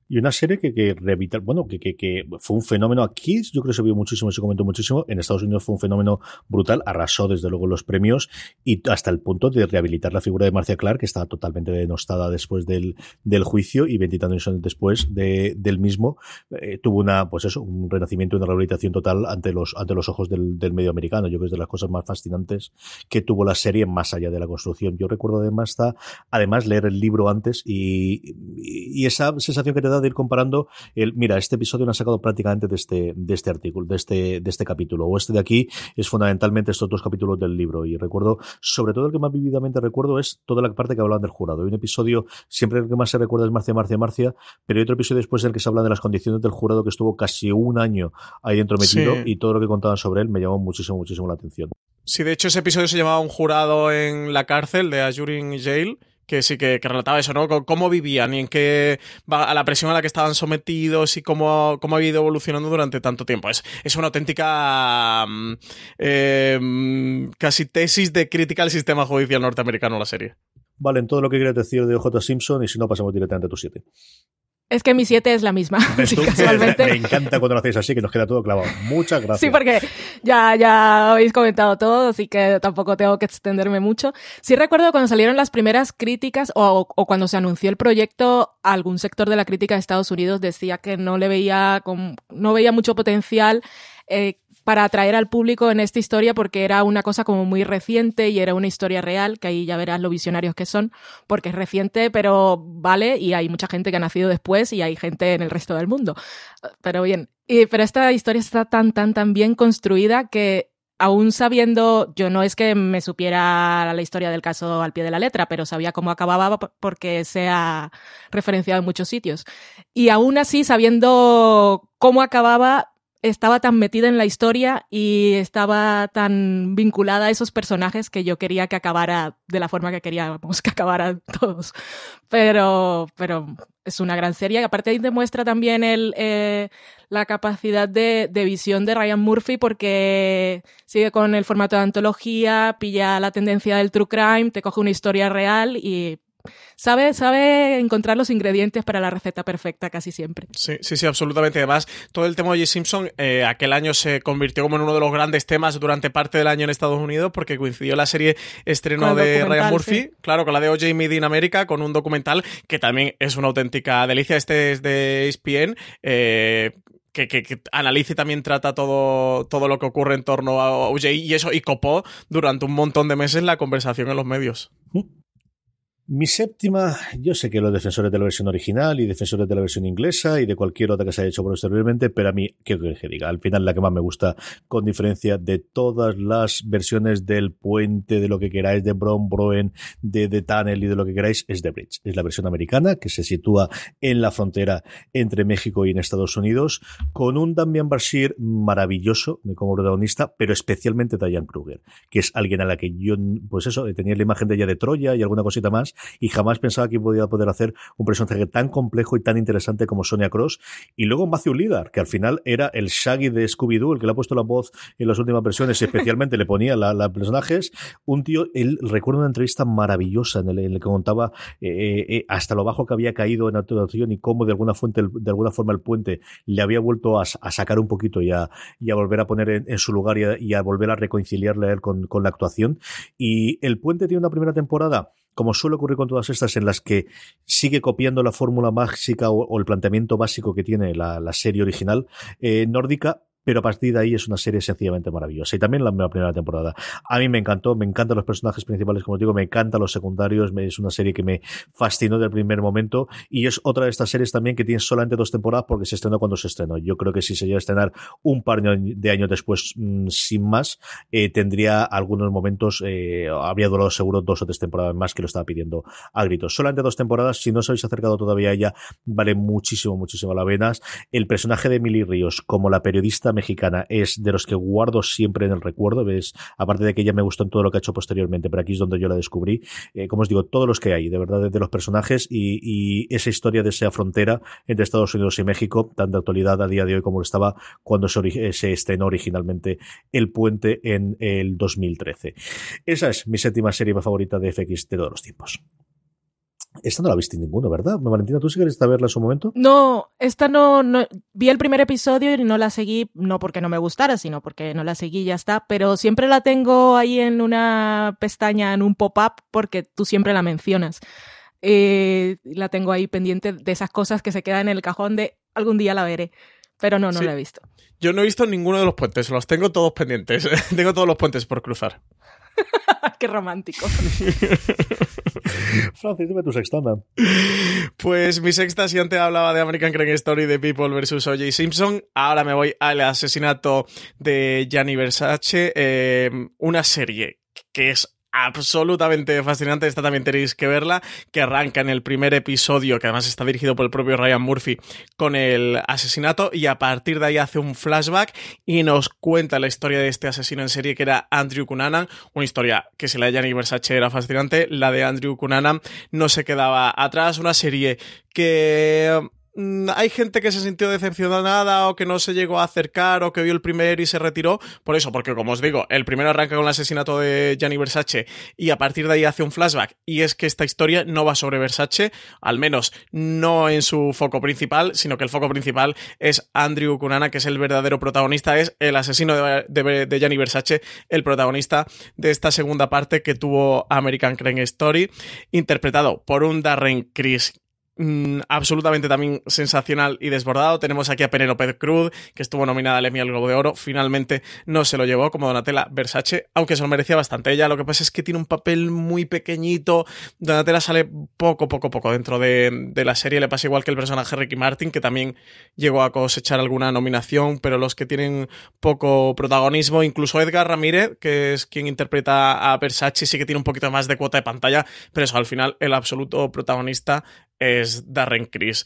Y una serie que, que bueno, que, que, que, fue un fenómeno aquí, yo creo que se vio muchísimo, se comentó muchísimo. En Estados Unidos fue un fenómeno brutal, arrasó desde luego los premios y hasta el punto de rehabilitar la figura de Marcia Clark, que estaba totalmente denostada después del, del juicio y veintitantos años después de, del mismo, eh, tuvo una, pues eso, un renacimiento, una rehabilitación total ante los, ante los ojos del, del medio americano. Yo creo que es de las cosas más fascinantes que tuvo la serie más allá de la construcción. Yo recuerdo además, además leer el libro antes y, y esa sensación que te da de ir comparando el, mira, este episodio lo han sacado prácticamente de este, de este artículo, de este, de este capítulo, o este de aquí es fundamentalmente estos dos capítulos del libro. Y recuerdo, sobre todo el que más vividamente recuerdo es toda la parte que hablan del jurado. Hay un episodio, siempre el que más se recuerda es Marcia, Marcia, Marcia, pero hay otro episodio después en el que se habla de las condiciones del jurado que estuvo casi un año ahí dentro metido y todo lo que contaban sobre él me llamó muchísimo, muchísimo la atención. Sí, de hecho ese episodio se llamaba Un jurado en la cárcel de Ajurin Jail que sí que, relataba eso, ¿no? Cómo vivían y en qué a la presión a la que estaban sometidos y cómo, cómo había ido evolucionando durante tanto tiempo. Es, es una auténtica mm, eh, casi tesis de crítica al sistema judicial norteamericano la serie. Vale, en todo lo que quieres decir de J. Simpson y si no pasamos directamente a tu 7. Es que mi 7 es la misma. (laughs) casualmente. (laughs) Me encanta cuando lo hacéis así, que nos queda todo clavado. Muchas gracias. Sí, porque ya, ya habéis comentado todo, así que tampoco tengo que extenderme mucho. Sí recuerdo cuando salieron las primeras críticas o, o cuando se anunció el proyecto, algún sector de la crítica de Estados Unidos decía que no le veía, no veía mucho potencial eh, para atraer al público en esta historia porque era una cosa como muy reciente y era una historia real, que ahí ya verás lo visionarios que son, porque es reciente, pero vale, y hay mucha gente que ha nacido después y hay gente en el resto del mundo. Pero bien, y, pero esta historia está tan, tan, tan bien construida que aún sabiendo, yo no es que me supiera la historia del caso al pie de la letra, pero sabía cómo acababa porque se ha referenciado en muchos sitios. Y aún así, sabiendo cómo acababa, estaba tan metida en la historia y estaba tan vinculada a esos personajes que yo quería que acabara de la forma que queríamos que acabaran (laughs) todos. Pero, pero es una gran serie. Aparte ahí demuestra también el, eh, la capacidad de, de, visión de Ryan Murphy porque sigue con el formato de antología, pilla la tendencia del true crime, te coge una historia real y sabe, sabe encontrar los ingredientes para la receta perfecta casi siempre. Sí, sí, sí, absolutamente. Además, todo el tema de J. Simpson eh, aquel año se convirtió como en uno de los grandes temas durante parte del año en Estados Unidos porque coincidió la serie estreno de Ryan Murphy, claro, con la de O.J. Made in America, con un documental que también es una auténtica delicia. Este es de ESPN. Eh, que, que, analice y también trata todo, todo lo que ocurre en torno a OJ y eso, y copó durante un montón de meses la conversación en los medios. Mi séptima, yo sé que los defensores de la versión original y defensores de la versión inglesa y de cualquier otra que se haya hecho posteriormente, pero a mí, ¿qué que diga? Al final la que más me gusta, con diferencia de todas las versiones del puente, de lo que queráis, de Bron Broen, de The Tunnel y de lo que queráis, es The Bridge. Es la versión americana que se sitúa en la frontera entre México y en Estados Unidos, con un Damian Bashir maravilloso como protagonista, pero especialmente Diane Kruger, que es alguien a la que yo, pues eso, tenía la imagen de ella de Troya y alguna cosita más, y jamás pensaba que podía poder hacer un personaje tan complejo y tan interesante como Sonia Cross. Y luego Matthew Lidar, que al final era el Shaggy de Scooby-Doo, el que le ha puesto la voz en las últimas versiones, especialmente le ponía la, personajes. Un tío, él recuerda una entrevista maravillosa en el, que contaba eh, eh, hasta lo bajo que había caído en la actuación y cómo de alguna fuente, de alguna forma el puente le había vuelto a, sacar un poquito y a, y a volver a poner en, su lugar y a, volver a reconciliarle a él con, con la actuación. Y el puente tiene una primera temporada como suele ocurrir con todas estas, en las que sigue copiando la fórmula mágica o, el planteamiento básico que tiene la, serie original eh, nórdica, pero a partir de ahí es una serie sencillamente maravillosa. Y también la, primera temporada. A mí me encantó, me encantan los personajes principales, como digo, me encantan los secundarios, es una serie que me fascinó del primer momento y es otra de estas series también que tiene solamente dos temporadas porque se estrenó cuando se estrenó. Yo creo que si se llega a estrenar un par de años después, mm, sin más, eh, tendría algunos momentos, eh, habría durado seguro dos o tres temporadas más que lo estaba pidiendo a gritos. Solamente dos temporadas, si no os habéis acercado todavía a ella, vale muchísimo, muchísimo la venas. El personaje de Emily Ríos como la periodista mexicana es de los que guardo siempre en el recuerdo. ¿ves? Aparte de que ella me gustó en todo lo que ha hecho posteriormente, pero aquí es donde yo la descubrí. Eh, como os digo, todos los que hay, de verdad, de los personajes y, esa historia de esa frontera entre Estados Unidos y México, tan de actualidad a día de hoy como estaba cuando se, eh, se estrenó originalmente el puente en el 2013. Esa es mi séptima serie favorita de FX de todos los tiempos. Esta no la viste ninguno, ¿verdad? Valentina, ¿tú sí querés verla en su momento? No, esta no, no, Vi el primer episodio y no la seguí, no porque no me gustara, sino porque no la seguí y ya está. Pero siempre la tengo ahí en una pestaña, en un pop-up, porque tú siempre la mencionas. Eh, la tengo ahí pendiente de esas cosas que se quedan en el cajón de algún día la veré. Pero no, no la he visto. Yo no he visto ninguno de los puentes, los tengo todos pendientes. (laughs) tengo todos los puentes por cruzar. (laughs) Qué romántico. (laughs) Francis, dime tu sextona. Pues mi sexta, si antes hablaba de American Crime Story de People vs. O.J. Simpson, ahora me voy al asesinato de Gianni Versace, eh, una serie que es absolutamente fascinante. Esta también tenéis que verla, que arranca en el primer episodio, que además está dirigido por el propio Ryan Murphy, con el asesinato, y a partir de ahí hace un flashback y nos cuenta la historia de este asesino en serie que era Andrew Cunanan, una historia que si la de Gianni Versace era fascinante, la de Andrew Cunanan no se quedaba atrás, una serie que hay gente que se sintió decepcionada o que no se llegó a acercar o que vio el primer y se retiró. Por eso, porque como os digo, el primero arranca con el asesinato de Gianni Versace y a partir de ahí hace un flashback. Y es que esta historia no va sobre Versace, al menos no en su foco principal, sino que el foco principal es Andrew Cunana, que es el verdadero protagonista, es el asesino de, Gianni Versace, el protagonista de esta segunda parte que tuvo American Crime Story, interpretado por un Darren Criss Mm, absolutamente también sensacional y desbordado. Tenemos aquí a Penelope Cruz, que estuvo nominada al Emmy al Globo de Oro. Finalmente no se lo llevó como Donatella Versace, aunque se lo merecía bastante. Ella lo que pasa es que tiene un papel muy pequeñito. Donatella sale poco, poco, poco dentro de, la serie. Le pasa igual que el personaje Ricky Martin, que también llegó a cosechar alguna nominación, pero los que tienen poco protagonismo, incluso Edgar Ramírez, que es quien interpreta a Versace, sí que tiene un poquito más de cuota de pantalla, pero eso al final el absoluto protagonista es Darren Criss.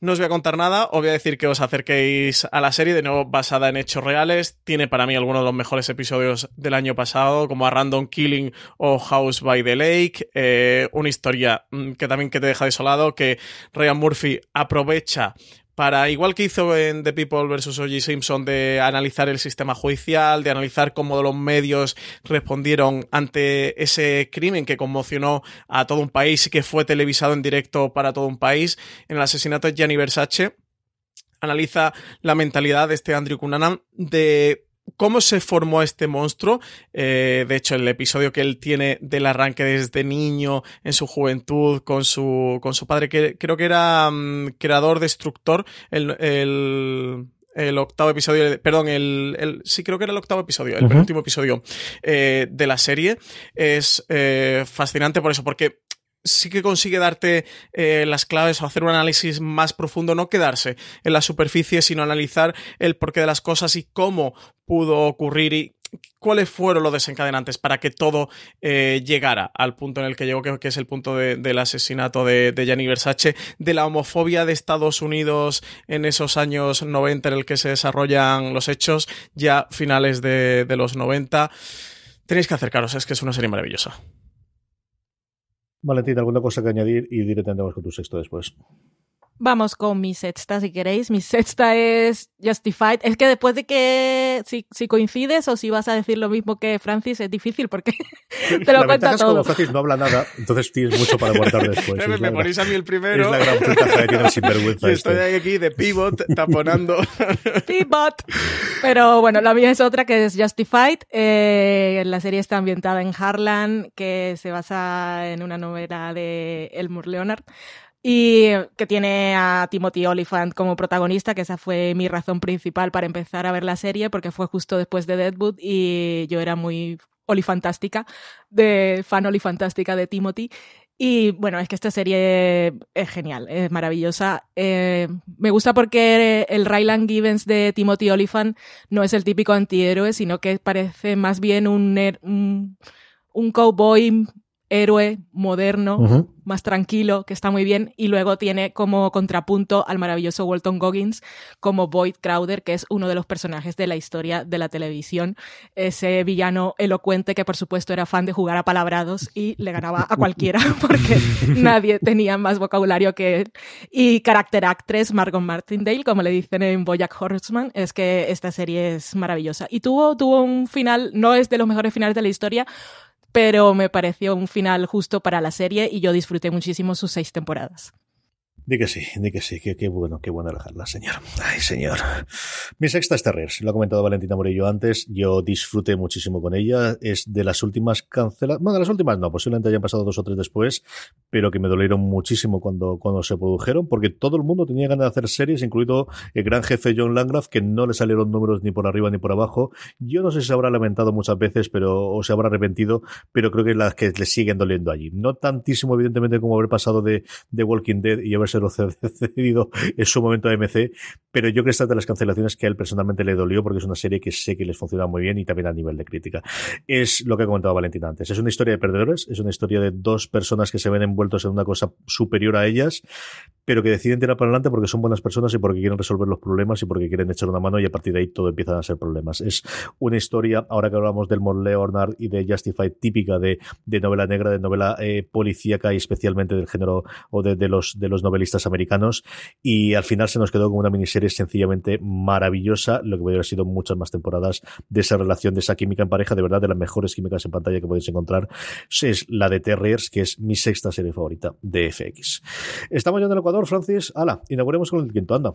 No os voy a contar nada, os voy a decir que os acerquéis a la serie, de nuevo basada en hechos reales. Tiene para mí algunos de los mejores episodios del año pasado, como a Random Killing o House by the Lake. Eh, una historia mm, que también que te deja desolado, que Ryan Murphy aprovecha para, igual que hizo en The People vs. O.J. Simpson, de analizar el sistema judicial, de analizar cómo los medios respondieron ante ese crimen que conmocionó a todo un país y que fue televisado en directo para todo un país, en el asesinato de Gianni Versace, analiza la mentalidad de este Andrew Cunanan de cómo se formó este monstruo. Eh, de hecho, el episodio que él tiene del arranque desde niño, en su juventud, con su, con su padre, que creo que era mm, creador, destructor, el, el octavo episodio, perdón, el, sí creo que era el octavo episodio, el penúltimo episodio eh, de la serie, es eh, fascinante por eso, porque sí que consigue darte eh, las claves o hacer un análisis más profundo, no quedarse en la superficie, sino analizar el porqué de las cosas y cómo pudo ocurrir y cuáles fueron los desencadenantes para que todo eh, llegara al punto en el que llegó, que, es el punto del asesinato de, de, Versace, de la homofobia de Estados Unidos en esos años 90 en el que se desarrollan los hechos, ya finales de, de los 90. Tenéis que acercaros, es que es una serie maravillosa. Valentín, ¿alguna cosa que añadir? Y directamente vamos con tu sexto después. Vamos con mi sexta, si queréis. Mi sexta es Justified. Es que después de que si, si, coincides o si vas a decir lo mismo que Francis, es difícil porque (laughs) te lo cuenta todo. como Francis no habla nada, entonces tienes mucho para guardar (laughs) después. me, me ponéis a mí el primero. Es la gran ventaja que tiene sinvergüenza. Estoy este. aquí de pivot, (laughs) taponando. pivot. Pero bueno, la mía es otra que es Justified. Eh, la serie está ambientada en Harlan, que se basa en una novela de Elmore Leonard y que tiene a Timothy Oliphant como protagonista, que esa fue mi razón principal para empezar a ver la serie, porque fue justo después de Deadwood y yo era muy olifantástica, de fan olifantástica de Timothy. Y bueno, es que esta serie es genial, es maravillosa. Eh, me gusta porque el Ryland Givens de Timothy Oliphant no es el típico antihéroe, sino que parece más bien un, un, un cowboy héroe moderno, más tranquilo, que está muy bien, y luego tiene como contrapunto al maravilloso Walton Goggins como Boyd Crowder, que es uno de los personajes de la historia de la televisión, ese villano elocuente que por supuesto era fan de jugar a palabrados y le ganaba a cualquiera (laughs) porque nadie tenía más vocabulario que él. Y Character Actress Margot Martindale, como le dicen en Bojack Horseman, es que esta serie es maravillosa. Y tuvo, tuvo un final, no es de los mejores finales de la historia, pero me pareció un final justo para la serie y yo disfruté muchísimo sus seis temporadas. Di que sí, di que sí, qué, bueno, qué bueno dejarla, señor. Ay, señor. Mi sexta es Terriers, lo ha comentado Valentina Morillo antes, yo disfruté muchísimo con ella, es de las últimas canceladas, bueno, de las últimas no, posiblemente hayan pasado dos o tres después, pero que me dolieron muchísimo cuando, cuando se produjeron, porque todo el mundo tenía ganas de hacer series, incluido el gran jefe John Landgraf, que no le salieron números ni por arriba ni por abajo. Yo no sé si se habrá lamentado muchas veces, pero, o se habrá arrepentido, pero creo que las que le siguen doliendo allí. No tantísimo, evidentemente, como haber pasado de, de Walking Dead y haberse lo (laughs) cedido en su momento a MC, pero yo creo que esta de las cancelaciones que a él personalmente le dolió porque es una serie que sé que les funciona muy bien y también a nivel de crítica. Es lo que ha comentado Valentina antes. Es una historia de perdedores, es una historia de dos personas que se ven envueltos en una cosa superior a ellas, pero que deciden tirar para adelante porque son buenas personas y porque quieren resolver los problemas y porque quieren echar una mano y a partir de ahí todo empiezan a ser problemas. Es una historia, ahora que hablamos del Mon Leonard y de Justified, típica de, de novela negra, de novela eh, policíaca y especialmente del género o de, los, de los novelistas americanos. Y al final se nos quedó como una miniserie sencillamente maravillosa, lo que podría haber sido muchas más temporadas de esa relación, de esa química en pareja, de verdad, de las mejores químicas en pantalla que podéis encontrar. Es la de Terriers, que es mi sexta serie favorita de FX. Estamos ya en el Ecuador, Francis. Hala, inauguremos con el quinto, anda.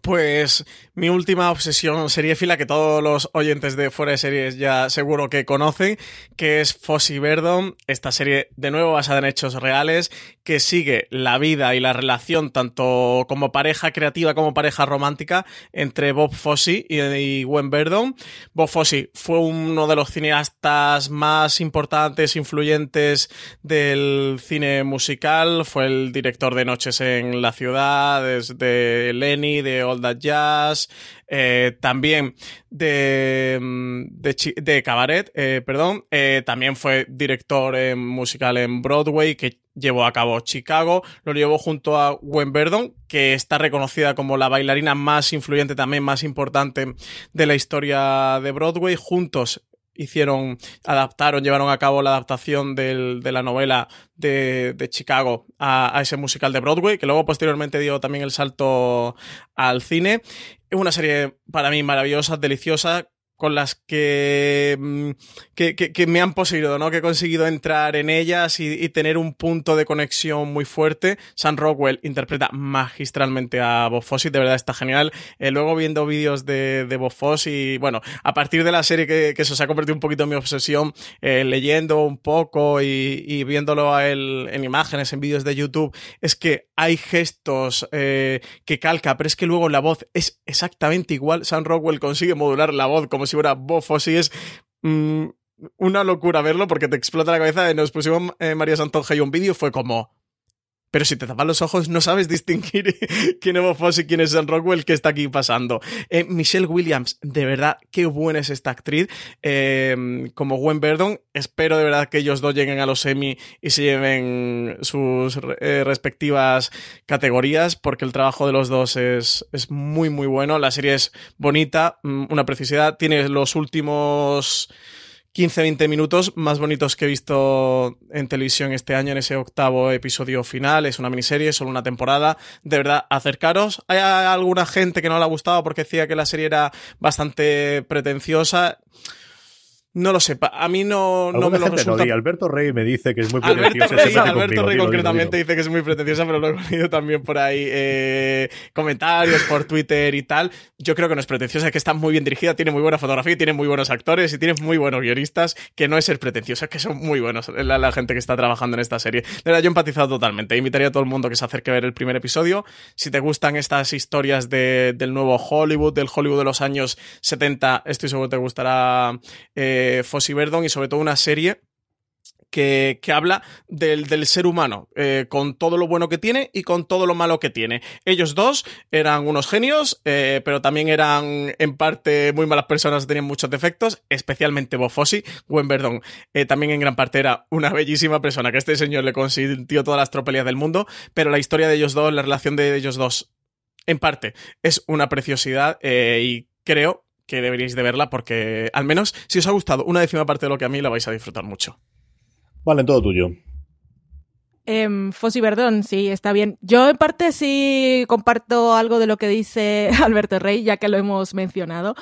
Pues mi última obsesión sería fila que todos los oyentes de Fuera de Series ya seguro que conocen, que es Fossi Verdon, esta serie de nuevo basada en hechos reales, que sigue la vida y la relación tanto como pareja creativa como pareja romántica entre Bob Fosse y, Gwen Verdon. Bob Fosse fue uno de los cineastas más importantes, influyentes del cine musical, fue el director de Noches en la Ciudad, de Lenny, de All That Jazz, eh, también de, mm, de, Cabaret, eh, perdón, eh, también fue director musical en Broadway que llevó a cabo Chicago, lo llevó junto a Gwen Verdon, que está reconocida como la bailarina más influyente, también más importante de la historia de Broadway, juntos hicieron, adaptaron, llevaron a cabo la adaptación del, de la novela de, de Chicago a, a, ese musical de Broadway, que luego posteriormente dio también el salto al cine. Es una serie para mí maravillosa, deliciosa, con las que, mm, que, que, me han poseído, ¿no? Que he conseguido entrar en ellas y, tener un punto de conexión muy fuerte. Sam Rockwell interpreta magistralmente a Bob de verdad está genial. Eh, luego viendo vídeos de, de Bob y bueno, a partir de la serie que, que eso se ha convertido un poquito en mi obsesión, eh, leyendo un poco y, viéndolo a él en imágenes, en vídeos de YouTube, es que hay gestos eh, que calca, pero es que luego la voz es exactamente igual. Sam Rockwell consigue modular la voz como si fuera es mm, una locura verlo porque te explota la cabeza. Nos pusimos eh, María Santonja y un vídeo fue como, pero si te tapas los ojos no sabes distinguir (laughs) quién es Bob y quién es Sam Rockwell que está aquí pasando. Eh, Michelle Williams, de verdad, qué buena es esta actriz. Eh, como Gwen Verdon, espero de verdad que ellos dos lleguen a los Emmy y se lleven sus eh, respectivas categorías, porque el trabajo de los dos es, es muy, muy bueno. La serie es bonita, mm, una precisidad, tiene los últimos 15-20 minutos más bonitos que he visto en televisión este año en ese octavo episodio final. Es una miniserie, solo una temporada. De verdad, acercaros. Hay alguna gente que no le ha gustado porque decía que la serie era bastante pretenciosa. No lo sé, a mí no, no me lo resulta... No, Alberto Rey me dice que es muy pretenciosa. Alberto Rey, Alberto Rey concretamente dice que es muy pretenciosa, pero lo he leído también por ahí eh, comentarios por Twitter y tal. Yo creo que no es pretenciosa, es que está muy bien dirigida, tiene muy buena fotografía, tiene muy buenos actores y tiene muy buenos guionistas, que no es ser pretenciosa, que son muy buenos la, la, gente que está trabajando en esta serie. De verdad, yo he empatizado totalmente. Invitaría a todo el mundo que se acerque a ver el primer episodio. Si te gustan estas historias de, del nuevo Hollywood, del Hollywood de los años 70, estoy seguro que te gustará eh, Fossi Verdon y sobre todo una serie que, que, habla del, del ser humano, eh, con todo lo bueno que tiene y con todo lo malo que tiene. Ellos dos eran unos genios, eh, pero también eran en parte muy malas personas, tenían muchos defectos, especialmente Bob Fosse. Gwen Verdon eh, también en gran parte era una bellísima persona, que este señor le consintió todas las tropelías del mundo, pero la historia de ellos dos, la relación de ellos dos, en parte, es una preciosidad y creo que deberíais de verla porque al menos si os ha gustado una décima parte de lo que a mí la vais a disfrutar mucho. Vale, todo tuyo. Eh, Fossi Verdón, sí, está bien. Yo en parte sí comparto algo de lo que dice (laughs) Alberto Rey, ya que lo hemos mencionado.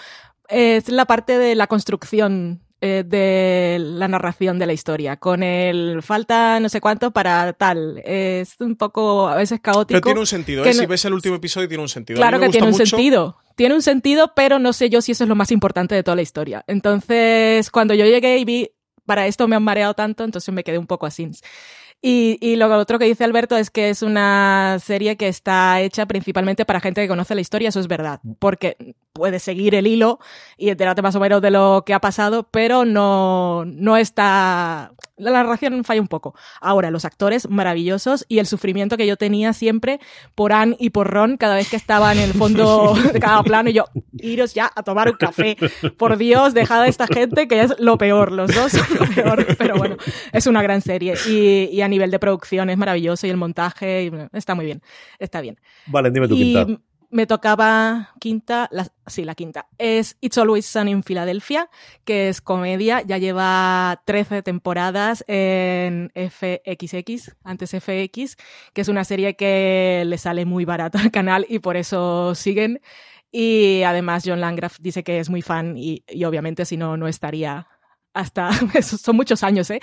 Es la parte de la construcción eh, de la narración de la historia, con el falta no sé cuánto para tal. Es un poco a veces caótico. Pero tiene un sentido, ¿eh? si ves el último episodio tiene un sentido. Claro que tiene un sentido. Tiene un sentido, pero no sé yo si eso es lo más importante de toda la historia. Entonces, cuando yo llegué y vi, para esto me han mareado tanto, entonces me quedé un poco así. Y, y lo otro que dice Alberto es que es una serie que está hecha principalmente para gente que conoce la historia, eso es verdad, porque puedes seguir el hilo y enterarte más o menos de lo que ha pasado, pero no, no está... La narración falla un poco. Ahora, los actores maravillosos y el sufrimiento que yo tenía siempre por Anne y por Ron cada vez que estaba en el fondo (laughs) de cada plano y yo, iros ya a tomar un café. Por Dios, dejad a esta gente que es lo peor, los dos son lo peor, pero bueno, es una gran serie y, y a nivel de producción es maravilloso y el montaje y, está muy bien, está bien. Vale, dime tu y quinta. Me tocaba quinta, la, sí, la quinta. Es It's Always Sunny in Philadelphia, que es comedia, ya lleva 13 temporadas en FXX, antes FX, que es una serie que le sale muy barata al canal y por eso siguen. Y además John Landgraf dice que es muy fan y, y obviamente si no, no estaría hasta, (laughs) son muchos años, ¿eh?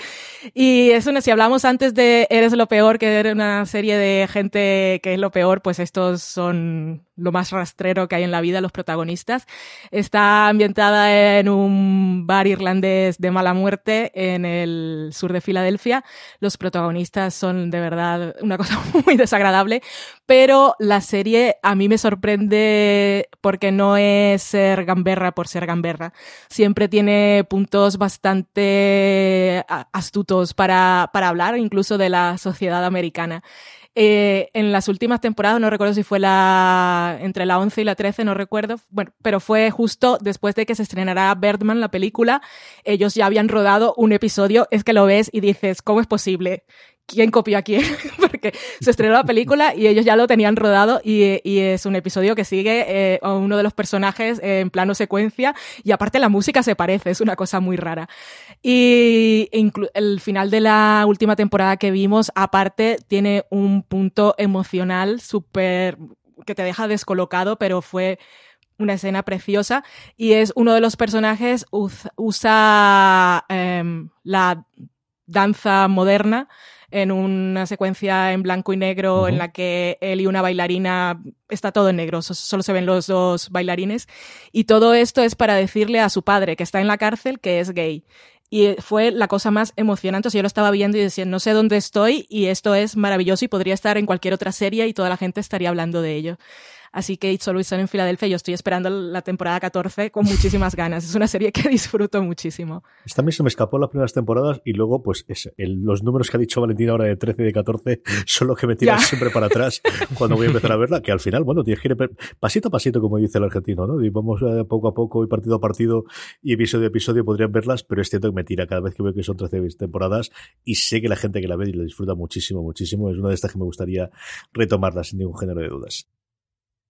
Y es una, si hablamos antes de Eres lo peor, que era una serie de gente que es lo peor, pues estos son lo más rastrero que hay en la vida, los protagonistas. Está ambientada en un bar irlandés de mala muerte en el sur de Filadelfia. Los protagonistas son de verdad una cosa (laughs) muy desagradable, pero la serie a mí me sorprende porque no es ser gamberra por ser gamberra. Siempre tiene puntos bastante astutos para, para hablar incluso de la sociedad americana. Eh, en las últimas temporadas, no recuerdo si fue la entre la 11 y la 13, no recuerdo, bueno, pero fue justo después de que se estrenara Birdman, la película, ellos ya habían rodado un episodio, es que lo ves y dices, ¿cómo es posible quién copió a quién, (laughs) porque se estrenó la película y ellos ya lo tenían rodado y, y es un episodio que sigue eh, a uno de los personajes en plano secuencia y aparte la música se parece, es una cosa muy rara. Y el final de la última temporada que vimos, aparte, tiene un punto emocional súper que te deja descolocado, pero fue una escena preciosa y es uno de los personajes usa eh, la danza moderna en una secuencia en blanco y negro uh -huh. en la que él y una bailarina está todo en negro, solo se ven los dos bailarines y todo esto es para decirle a su padre que está en la cárcel que es gay. Y fue la cosa más emocionante. O sea, yo lo estaba viendo y decía, no sé dónde estoy y esto es maravilloso y podría estar en cualquier otra serie y toda la gente estaría hablando de ello. Así que It's Always Sunny en Filadelfia, yo estoy esperando la temporada 14 con muchísimas (laughs) ganas. Es una serie que disfruto muchísimo. Esta mí se me escapó las primeras temporadas y luego, pues, es los números que ha dicho Valentina ahora de 13 y de 14 son los que me tiran siempre para atrás cuando voy a empezar a verla, que al final, bueno, tienes que ir pasito a pasito, como dice el argentino, ¿no? Y vamos eh, poco a poco y partido a partido y episodio a episodio podrían verlas, pero es cierto que me tira cada vez que veo que son 13 temporadas y sé que la gente que la ve y la disfruta muchísimo, muchísimo. Es una de estas que me gustaría retomarla sin ningún género de dudas.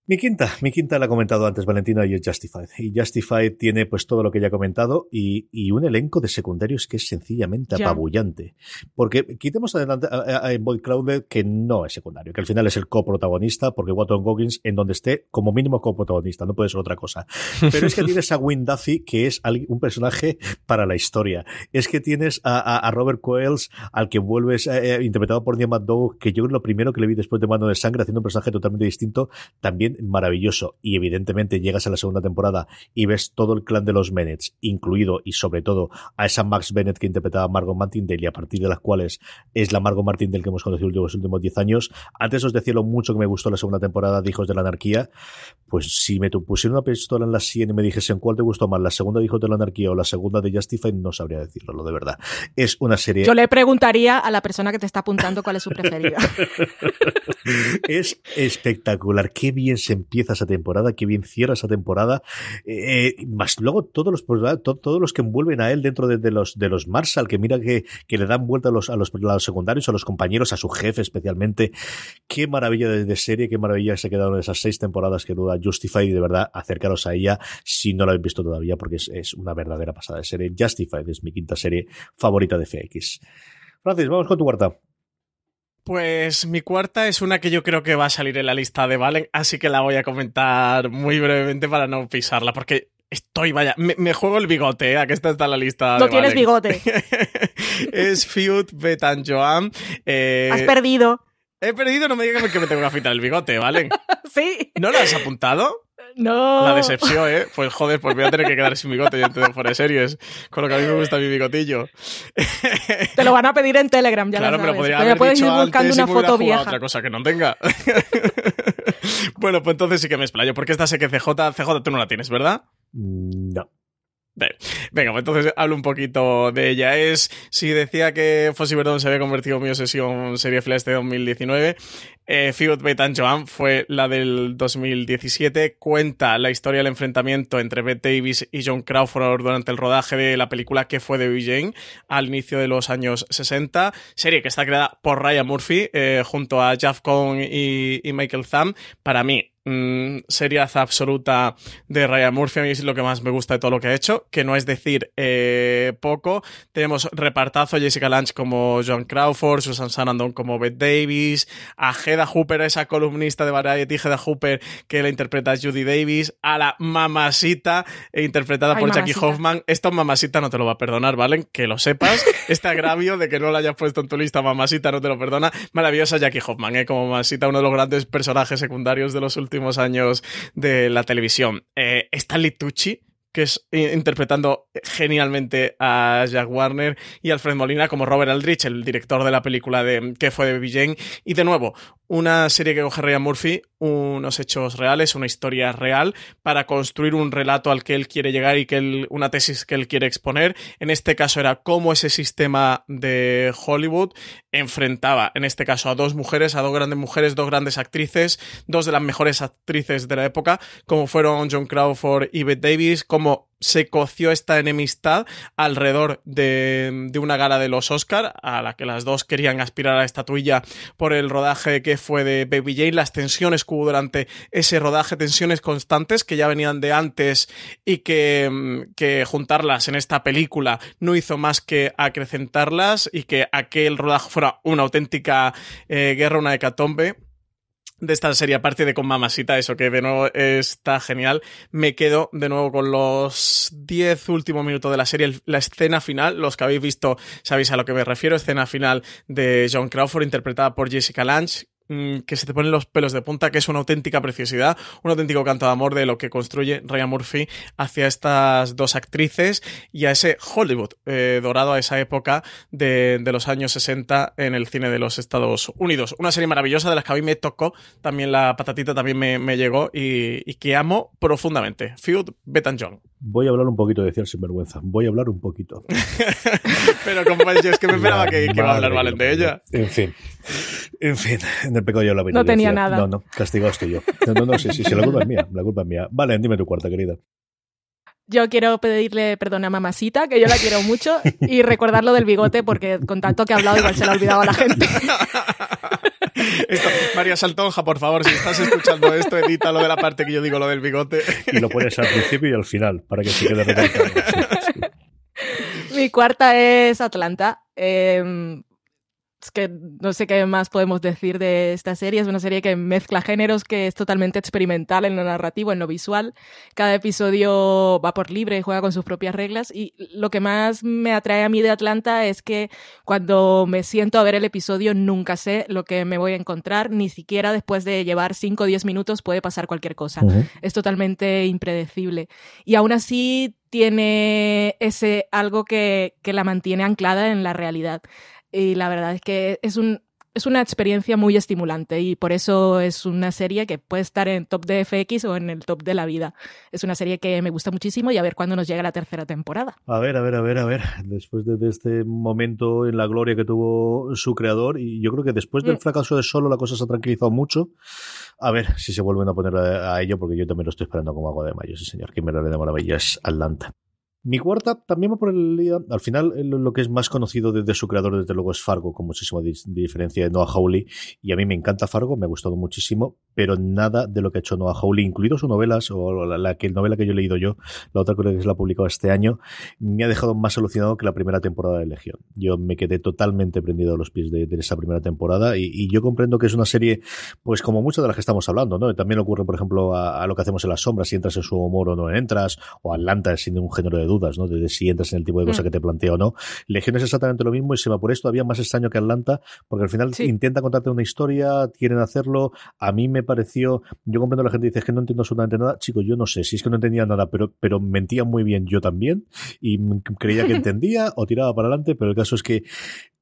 Mi quinta, mi quinta la ha comentado antes Valentina y es Justified. Y Justified tiene pues todo lo que ya ha comentado y, y un elenco de secundarios que es sencillamente apabullante. Porque quitemos adelante a, a, Boyd Crowder que no es secundario, que al final es el coprotagonista, porque Watson Goggins en donde esté, como mínimo coprotagonista, no puede ser otra cosa. Pero es que (laughs) tienes a Win Duffy, que es un personaje para la historia. Es que tienes a, a Robert Coels, al que vuelves, eh, eh, interpretado por Neil McDowell, que yo lo primero que le vi después de Mano de Sangre, haciendo un personaje totalmente distinto, también maravilloso y evidentemente llegas a la segunda temporada y ves todo el clan de los Bennett, incluido y sobre todo a esa Max Bennett que interpretaba Margot Martindale y a partir de las cuales es la Margot Martindale que hemos conocido los últimos 10 años. Antes os decía lo mucho que me gustó la segunda temporada de Hijos de la Anarquía. Pues si me pusieron una pistola en la sien y me dijesen cuál te gustó más, la segunda de Hijos de la Anarquía o la segunda de Justify, no sabría decirlo, lo de verdad. Es una serie. Yo le preguntaría a la persona que te está apuntando cuál es su preferida. (laughs) es espectacular. Qué bien se empieza esa temporada, qué bien cierra esa temporada. Eh, más luego todos los, pues, todos los que envuelven a él dentro de, los, de los Marshall, que mira que, que le dan vuelta a los, a los, secundarios, a los compañeros, a su jefe especialmente. Qué maravilla de, serie, qué maravilla se quedaron esas seis temporadas que duda Justified, de verdad, acercaros a ella si no la habéis visto todavía, porque es, es una verdadera pasada de serie. Justified es mi quinta serie favorita de FX. Francis, vamos con tu cuarta. Pues mi cuarta es una que yo creo que va a salir en la lista de Valen, así que la voy a comentar muy brevemente para no pisarla, porque estoy, vaya, me, juego el bigote, ¿eh? a que esta está en la lista. No tienes bigote. (laughs) es Feud Betan Joan. Eh, Has perdido. He perdido, no me digas que me tengo que afitar el bigote, ¿vale? (laughs) sí. ¿No lo has apuntado? No. La decepción, ¿eh? Pues joder, pues voy a tener que quedar sin bigote yo de fuera de series. Con lo que a mí me gusta mi bigotillo. (laughs) Te lo van a pedir en Telegram, ya claro, lo sabes. me lo podría haber puedes ir buscando una foto vieja. otra cosa que no tenga. (laughs) bueno, pues entonces sí que me explayo. Porque esta sé que CJ, CJ tú no la tienes, ¿verdad? No. Venga, pues entonces hablo un poquito de ella. Es, si decía que Fossi Verdón se había convertido en mi obsesión serie Flash de 2019, eh, Fiat Beth Joan fue la del 2017. Cuenta la historia del enfrentamiento entre Bette Davis y John Crawford durante el rodaje de la película que fue de Jane al inicio de los años 60. Serie que está creada por Ryan Murphy eh, junto a Jeff Cohn y, y Michael Thumb. Para mí, mmm, absoluta de Ryan Murphy. A mí es lo que más me gusta de todo lo que ha hecho, que no es decir eh, poco. Tenemos repartazo Jessica Lange como John Crawford, Susan Sarandon como Bette Davis, a Hedda Hooper, esa columnista de Variety, Hedda Hooper, que la interpreta Judy Davis, a la mamasita, eh, interpretada por Jackie Hoffman. Esto mamasita no te lo va a perdonar, ¿vale? Que lo sepas. (laughs) Este agravio de que no la hayas puesto en tu lista, mamasita no te lo perdona. Maravillosa Jackie Hoffman, ¿eh? Como mamasita, uno de los grandes personajes secundarios de los últimos años de la televisión. Eh, Stanley que es interpretando genialmente a Jack Warner y Alfred Molina como Robert Aldrich, el director de la película de que fue de Jane. Y de nuevo, una serie que coge Ryan Murphy, unos hechos reales, una historia real, para construir un relato al que él quiere llegar y que una tesis que él quiere exponer. En este caso era cómo ese sistema de Hollywood enfrentaba, en este caso, a dos mujeres, a dos grandes mujeres, dos grandes actrices, dos de las mejores actrices de la época, como fueron John Crawford y Bette Davis, como se coció esta enemistad alrededor de, una gala de los Oscar, a la que las dos querían aspirar a la estatuilla por el rodaje que fue de Baby Jane, las tensiones que hubo durante ese rodaje, tensiones constantes que ya venían de antes y que, que juntarlas en esta película no hizo más que acrecentarlas y que aquel rodaje fuera una auténtica eh, guerra, una hecatombe de esta serie, aparte de con Mamasita, eso que de nuevo está genial, me quedo de nuevo con los 10 últimos minutos de la serie, la escena final, los que habéis visto sabéis a lo que me refiero, escena final de John Crawford interpretada por Jessica Lange, que se te ponen los pelos de punta, que es una auténtica preciosidad, un auténtico canto de amor de lo que construye Ryan Murphy hacia estas dos actrices y a ese Hollywood eh, dorado, a esa época de, los años 60 en el cine de los Estados Unidos. Una serie maravillosa de las que a mí me tocó, también la patatita también me, llegó y, que amo profundamente. Feud, Betan John. Voy a hablar un poquito, decía el sinvergüenza. Voy a hablar un poquito. (laughs) Pero como es que me esperaba que, iba a hablar Valen de ella. En fin. En fin, en el pecado yo la No tenía nada. No, no, castigado estoy yo. No, no, sí, sí, sí, la culpa es mía. La culpa es mía. Vale, dime tu cuarta, querida. Yo quiero pedirle perdón a mamacita, que yo la quiero mucho, y recordar lo del bigote, porque con tanto que he hablado igual se lo ha olvidado a la gente. (laughs) María Saltonja, por favor, si estás escuchando esto, edita lo de la parte que yo digo, lo del bigote. Y lo pones al principio y al final, para que se quede recalcado. Mi cuarta es Atlanta. Eh, es que no sé qué más podemos decir de esta serie. Es una serie que mezcla géneros, que es totalmente experimental en lo narrativo, en lo visual. Cada episodio va por libre juega con sus propias reglas. Y lo que más me atrae a mí de Atlanta es que cuando me siento a ver el episodio nunca sé lo que me voy a encontrar, ni siquiera después de llevar 5 o 10 minutos puede pasar cualquier cosa. Es totalmente impredecible. Y aún así tiene ese algo que, que la mantiene anclada en la realidad y la verdad es que es un es una experiencia muy estimulante y por eso es una serie que puede estar en top de FX o en el top de la vida. Es una serie que me gusta muchísimo y a ver cuándo nos llega la tercera temporada. A ver, a ver, a ver, a ver. Después de, este momento en la gloria que tuvo su creador, y yo creo que después del mm. fracaso de Solo la cosa se ha tranquilizado mucho. A ver si se vuelven a poner a, ello, porque yo también lo estoy esperando como agua de mayo, sí señor. Que me de maravilla es Atlanta. Mi cuarta también va por el día. Al final, eh, lo que es más conocido de, su creador, desde luego, es Fargo, con muchísima diferencia de Noah Hawley. Y a mí me encanta Fargo, me ha gustado muchísimo, pero nada de lo que ha hecho Noah Hawley, incluido sus novelas, o la, que, novela que yo he leído yo, la otra creo que se la ha publicado este año, me ha dejado más alucinado que la primera temporada de Legión. Yo me quedé totalmente prendido a los pies de, esa primera temporada y, yo comprendo que es una serie, pues como muchas de las que estamos hablando, ¿no? También ocurre, por ejemplo, a, lo que hacemos en las sombras, si entras en su humor o no entras, o Atlanta sin ningún género de duda ¿no? De, si entras en el tipo de cosa mm. que te planteo o no. Legión es exactamente lo mismo y se me por esto había más extraño que Atlanta, porque al final intenta contarte una historia, quieren hacerlo. A mí me pareció, yo comprendo a la gente dice que no entiendo absolutamente nada. Chicos, yo no sé si es que no entendía nada, pero, pero mentía muy bien yo también y creía que (laughs) entendía o tiraba para adelante, pero el caso es que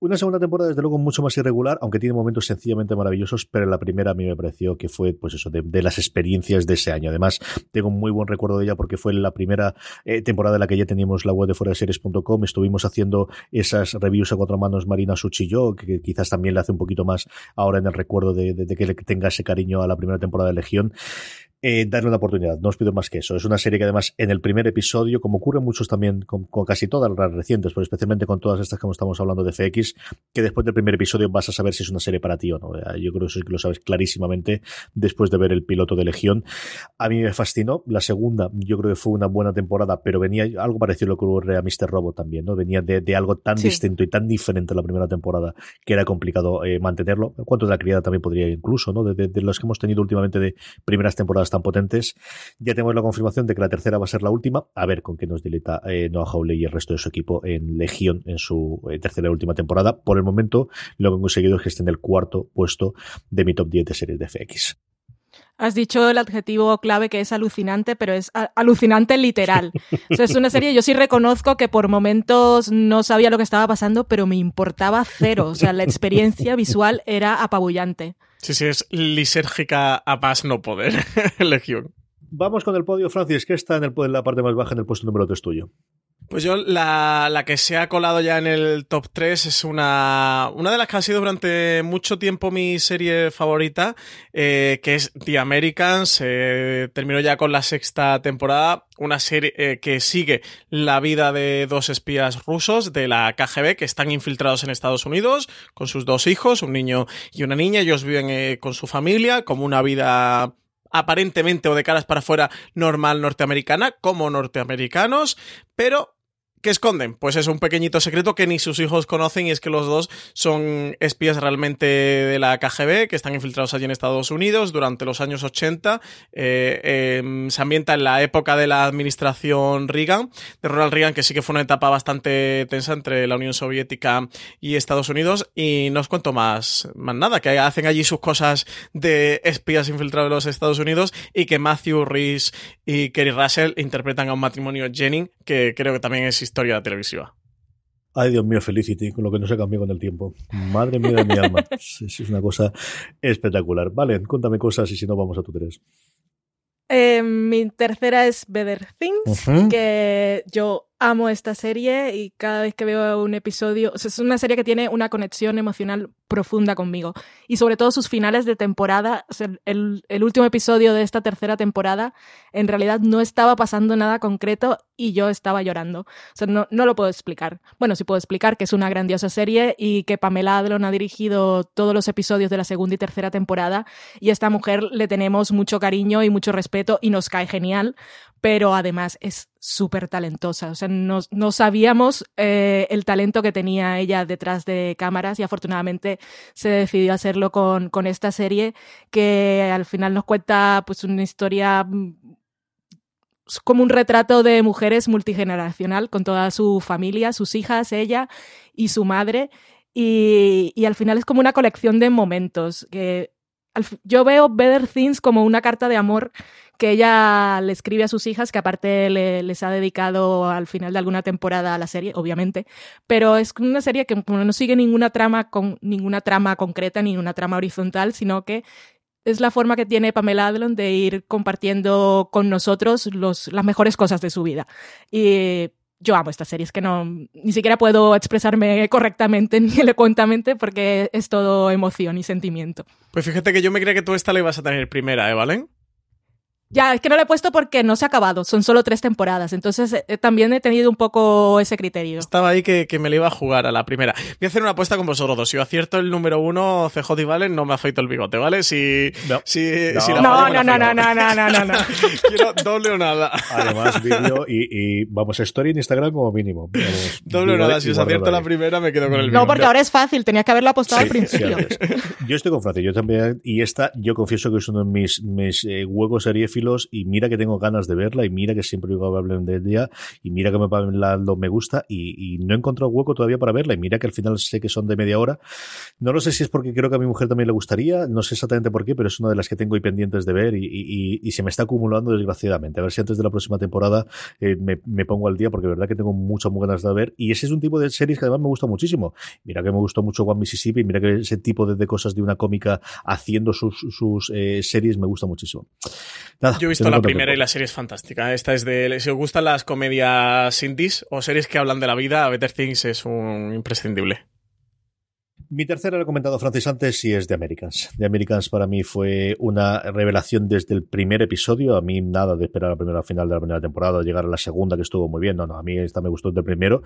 una segunda temporada, desde luego, mucho más irregular, aunque tiene momentos sencillamente maravillosos, pero la primera a mí me pareció que fue, pues eso, de, las experiencias de ese año. Además, tengo un muy buen recuerdo de ella porque fue la primera eh, temporada en la que ya teníamos la web de fuera de series.com. Estuvimos haciendo esas reviews a cuatro manos Marina Suchi y yo, que, quizás también le hace un poquito más ahora en el recuerdo de, de que le tenga ese cariño a la primera temporada de Legión eh, darle una oportunidad. No os pido más que eso. Es una serie que además en el primer episodio, como ocurre muchos también con, casi todas las recientes, pero especialmente con todas estas que estamos hablando de FX, que después del primer episodio vas a saber si es una serie para ti o no. Yo creo que eso que lo sabes clarísimamente después de ver el piloto de Legión. A mí me fascinó. La segunda, yo creo que fue una buena temporada, pero venía algo parecido a lo que ocurre a Mr. Robot también, ¿no? Venía de, algo tan distinto y tan diferente a la primera temporada que era complicado eh, mantenerlo. En cuanto a la criada también podría incluso, ¿no? De, de los que hemos tenido últimamente de primeras temporadas tan potentes. Ya tenemos la confirmación de que la tercera va a ser la última. A ver con qué nos dileta eh, Noah Hawley y el resto de su equipo en Legión en su eh, tercera y última temporada. Por el momento, lo que han conseguido es que esté en el cuarto puesto de mi top 10 de series de FX. Has dicho el adjetivo clave que es alucinante, pero es alucinante literal. es una serie, yo sí reconozco que por momentos no sabía lo que estaba pasando, pero me importaba cero. O sea, la experiencia visual era apabullante. Sí, sí, es lisérgica a más no poder, (laughs) Legión. Vamos con el podio, Francis, que está en, el, en la parte más baja en el puesto número 3 tuyo. Pues yo, la, la, que se ha colado ya en el top 3 es una, una de las que ha sido durante mucho tiempo mi serie favorita, eh, que es The Americans. Eh, terminó ya con la sexta temporada, una serie eh, que sigue la vida de dos espías rusos de la KGB que están infiltrados en Estados Unidos con sus dos hijos, un niño y una niña. Ellos viven con su familia como una vida aparentemente o de caras para afuera normal norteamericana como norteamericanos, pero ¿Qué esconden? Pues es un pequeñito secreto que ni sus hijos conocen y es que los dos son espías realmente de la KGB que están infiltrados allí en Estados Unidos durante los años 80. Eh, em, se ambienta en la época de la administración Reagan, de Ronald Reagan, que sí que fue una etapa bastante tensa entre la Unión Soviética y Estados Unidos. Y no os cuento más, más nada, que hacen allí sus cosas de espías infiltrados en los Estados Unidos y que Matthew Rhys y Kerry Russell interpretan a un matrimonio Jennings, que creo que también es historia televisiva. Ay, Dios mío, Felicity, con lo que no se cambió con el tiempo. Madre mía de mi alma. (laughs) Es, es una cosa espectacular. Vale, cuéntame cosas y si no, vamos a tu tres. Eh, mi tercera es Better Things, que yo amo esta serie y cada vez que veo un episodio, o sea, es una serie que tiene una conexión emocional profunda conmigo. Y sobre todo sus finales de temporada, o sea, el, el último episodio de esta tercera temporada, en realidad no estaba pasando nada concreto y yo estaba llorando. O sea, no, no lo puedo explicar. Bueno, sí puedo explicar que es una grandiosa serie y que Pamela Adlon ha dirigido todos los episodios de la segunda y tercera temporada y a esta mujer le tenemos mucho cariño y mucho respeto y nos cae genial, pero además es súper talentosa. O sea, no, no sabíamos eh, el talento que tenía ella detrás de cámaras y afortunadamente se decidió hacerlo con, con esta serie que al final nos cuenta pues una historia mm, como un retrato de mujeres multigeneracional con toda su familia, sus hijas, ella y su madre. Y, y al final es como una colección de momentos. Que yo veo Better Things como una carta de amor que ella le escribe a sus hijas, que aparte le- les ha dedicado al final de alguna temporada a la serie, obviamente. Pero es una serie que no sigue ninguna trama con ninguna trama concreta, ni una trama horizontal, sino que es la forma que tiene Pamela Adlon de ir compartiendo con nosotros los, las mejores cosas de su vida. Y yo amo esta serie, es que no, ni siquiera puedo expresarme correctamente (laughs) ni elocuentemente porque es todo emoción y sentimiento. Pues fíjate que yo me creía que tú esta la ibas a tener primera, ¿eh, Valen? Ya, es que no lo he puesto porque no se ha acabado, son solo tres temporadas, entonces eh, también he tenido un poco ese criterio. Estaba ahí que, que me la iba a jugar a la primera. Voy a hacer una apuesta con vosotros dos. Si yo acierto el número uno, CJ y Valen, no me afeito el bigote, ¿vale? Si, No. si, No. si la No, fallo, no, no, no, no, no, no, no, no. Quiero doble o nada. Además, vídeo y, y vamos, story en Instagram como mínimo. Vamos, (laughs) Doble o nada. Si os acierto la primera, me quedo con el No, bigote. porque ahora es fácil, tenía que haberlo apostado al Sí, principio. sí. Yo estoy con Francis, yo también, y esta yo confieso que es uno de mis, mis eh, huecos y mira que tengo ganas de verla y mira que siempre digo hablen del día y mira que me, la- lo me gusta y, y no he encontrado hueco todavía para verla y mira que al final sé que son de media hora. No lo sé si es porque creo que a mi mujer también le gustaría, no sé exactamente por qué, pero es una de las que tengo ahí pendientes de ver y, y- y- y se me está acumulando desgraciadamente. A ver si antes de la próxima temporada eh, me, me pongo al día porque de verdad que tengo muchas muy ganas de ver y ese es un tipo de series que además me gusta muchísimo. Mira que me gustó mucho One Mississippi, mira que ese tipo de, de cosas de una cómica haciendo sus, sus eh, series me gusta muchísimo. Nada, Yo he visto la primera y la serie es fantástica. Esta es de. Si os gustan las comedias indies o series que hablan de la vida, Better Things es un imprescindible. Mi tercera, lo he comentado Francis antes, y es The Americans. The Americans para mí fue una revelación desde el primer episodio. A mí nada de esperar a la primera final de la primera temporada, llegar a la segunda que estuvo muy bien. No, no, a mí esta me gustó desde el primero.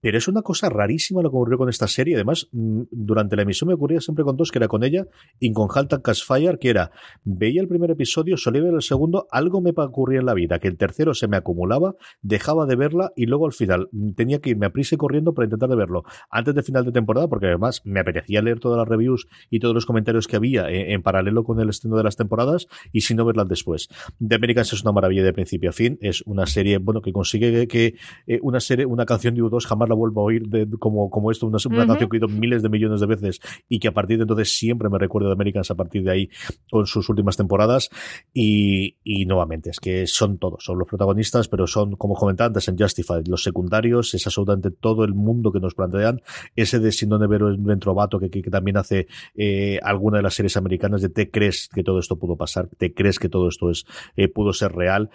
Pero es una cosa rarísima lo que ocurrió con esta serie. Además, mm, durante la emisión me ocurría siempre con dos, que era con ella y con Haltan Cashfire, que era, veía el primer episodio, solía ver el segundo, algo me ocurría en la vida, que el tercero se me acumulaba, dejaba de verla y luego al final mm, tenía que irme a prisa y corriendo para intentar de verlo antes de final de temporada, porque además me apetecía leer todas las reviews y todos los comentarios que había en, en paralelo con el estreno de las temporadas y si no verlas después. The Americans es una maravilla de principio a fin, es una serie, bueno, que consigue que, que, eh, una serie, una canción de U2 jamás la vuelva a oír de, como, como esto, una, canción que he oído miles de millones de veces y que a partir de entonces siempre me recuerdo de Americans a partir de ahí con sus últimas temporadas. Y, y nuevamente es que son todos, son los protagonistas, pero son, como comentaba antes en Justified, los secundarios, es absolutamente todo el mundo que nos plantean, ese de Sindone Vero el Ventrovato que, que, también hace eh, alguna de las series americanas de te crees que todo esto pudo pasar, te crees que todo esto es eh, pudo ser real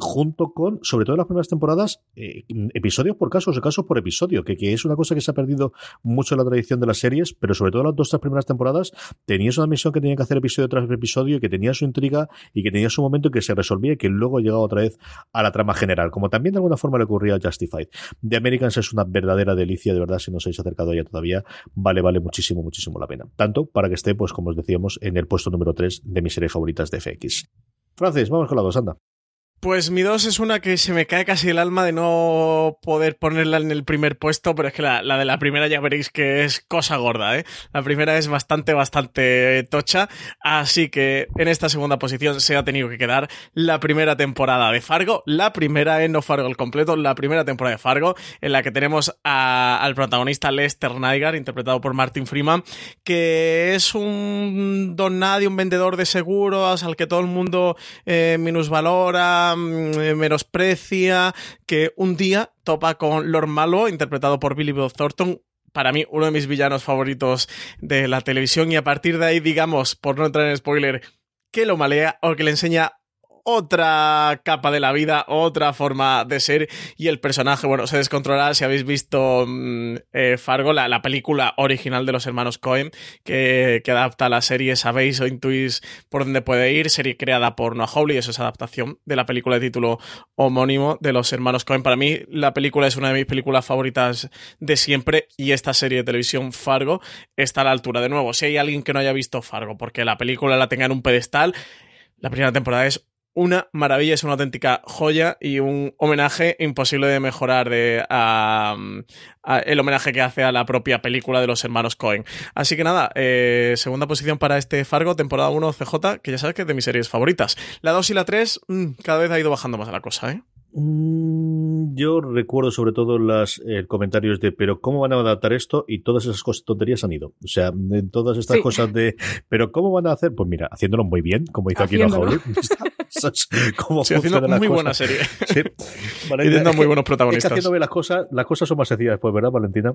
junto con, sobre todo en las primeras temporadas, eh, episodios por casos o casos por episodio, que, que, es una cosa que se ha perdido mucho en la tradición de las series, pero sobre todo en las dos tres primeras temporadas tenías una misión que tenía que hacer episodio tras episodio y que tenía su intriga y que tenía su momento en que se resolvía y que luego llegaba otra vez a la trama general, como también de alguna forma le ocurría a Justified. The Americans es una verdadera delicia, de verdad, si no os habéis acercado a todavía, vale, vale muchísimo, muchísimo la pena. Tanto para que esté, pues como os decíamos, en el puesto número 3 de mis series favoritas de FX. Francis, vamos con la dos, anda. Pues mi dos es una que se me cae casi el alma de no poder ponerla en el primer puesto, pero es que la, de la primera ya veréis que es cosa gorda, ¿eh? La primera es bastante, bastante tocha, así que en esta segunda posición se ha tenido que quedar la primera temporada de Fargo, la primera, en no Fargo el completo, la primera temporada de Fargo, en la que tenemos al protagonista Lester Nygaard, interpretado por Martin Freeman, que es un don nadie, un vendedor de seguros al que todo el mundo eh, minusvalora, Mm, menosprecia, que un día topa con Lord Malo, interpretado por Billy Bob Thornton, para mí uno de mis villanos favoritos de la televisión. Y a partir de ahí, digamos, por no entrar en spoiler, que lo malea o que le enseña otra capa de la vida, otra forma de ser y el personaje, bueno, se descontrolará si habéis visto mm, eh, Fargo, la, película original de los hermanos Cohen que, adapta la serie, sabéis o intuís por dónde puede ir, serie creada por Noah Hawley, eso es adaptación de la película de título homónimo de los hermanos Cohen. Para mí la película es una de mis películas favoritas de siempre y esta serie de televisión Fargo está a la altura. De nuevo, si hay alguien que no haya visto Fargo porque la película la tenga en un pedestal, la primera temporada es una maravilla, es una auténtica joya y un homenaje imposible de mejorar de el homenaje que hace a la propia película de los hermanos Cohen. Así que nada, eh, segunda posición para este Fargo, temporada 1 CJ, que ya sabes que es de mis series favoritas. La 2 y la 3, mm, cada vez ha ido bajando más la cosa, ¿eh? Mm, yo recuerdo sobre todo los eh, comentarios de pero cómo van a adaptar esto y todas esas cosas tonterías han ido. O sea, en todas estas cosas de pero cómo van a hacer, pues mira, haciéndolo muy bien, como hizo aquí en Hollywood. (laughs) como sí, haciendo muy buena serie. Sí. (laughs) y teniendo muy buenos protagonistas. Es que haciendo bien las cosas, las cosas son más sencillas después, ¿verdad, Valentina?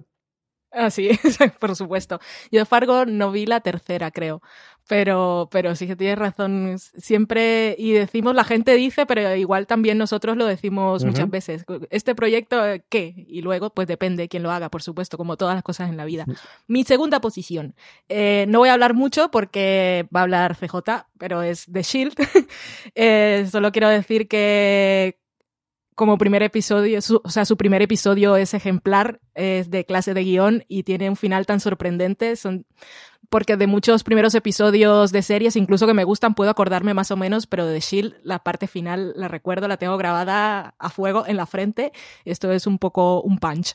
Ah, sí, (laughs) por supuesto. Yo de Fargo no vi la tercera, creo. Pero, pero sí que tienes razón. Siempre, y decimos, la gente dice, pero igual también nosotros lo decimos muchas veces. ¿Este proyecto qué? Y luego, pues depende de quién lo haga, por supuesto, como todas las cosas en la vida. Mi segunda posición. Eh, no voy a hablar mucho porque va a hablar CJ, pero es The Shield. (laughs) eh, solo quiero decir que como primer episodio, o sea, su primer episodio es ejemplar, es de clase de guion y tiene un final tan sorprendente. Son, porque de muchos primeros episodios de series, incluso que me gustan, puedo acordarme más o menos, pero de Shield, la parte final la recuerdo, la tengo grabada a fuego en la frente. Esto es un poco un punch.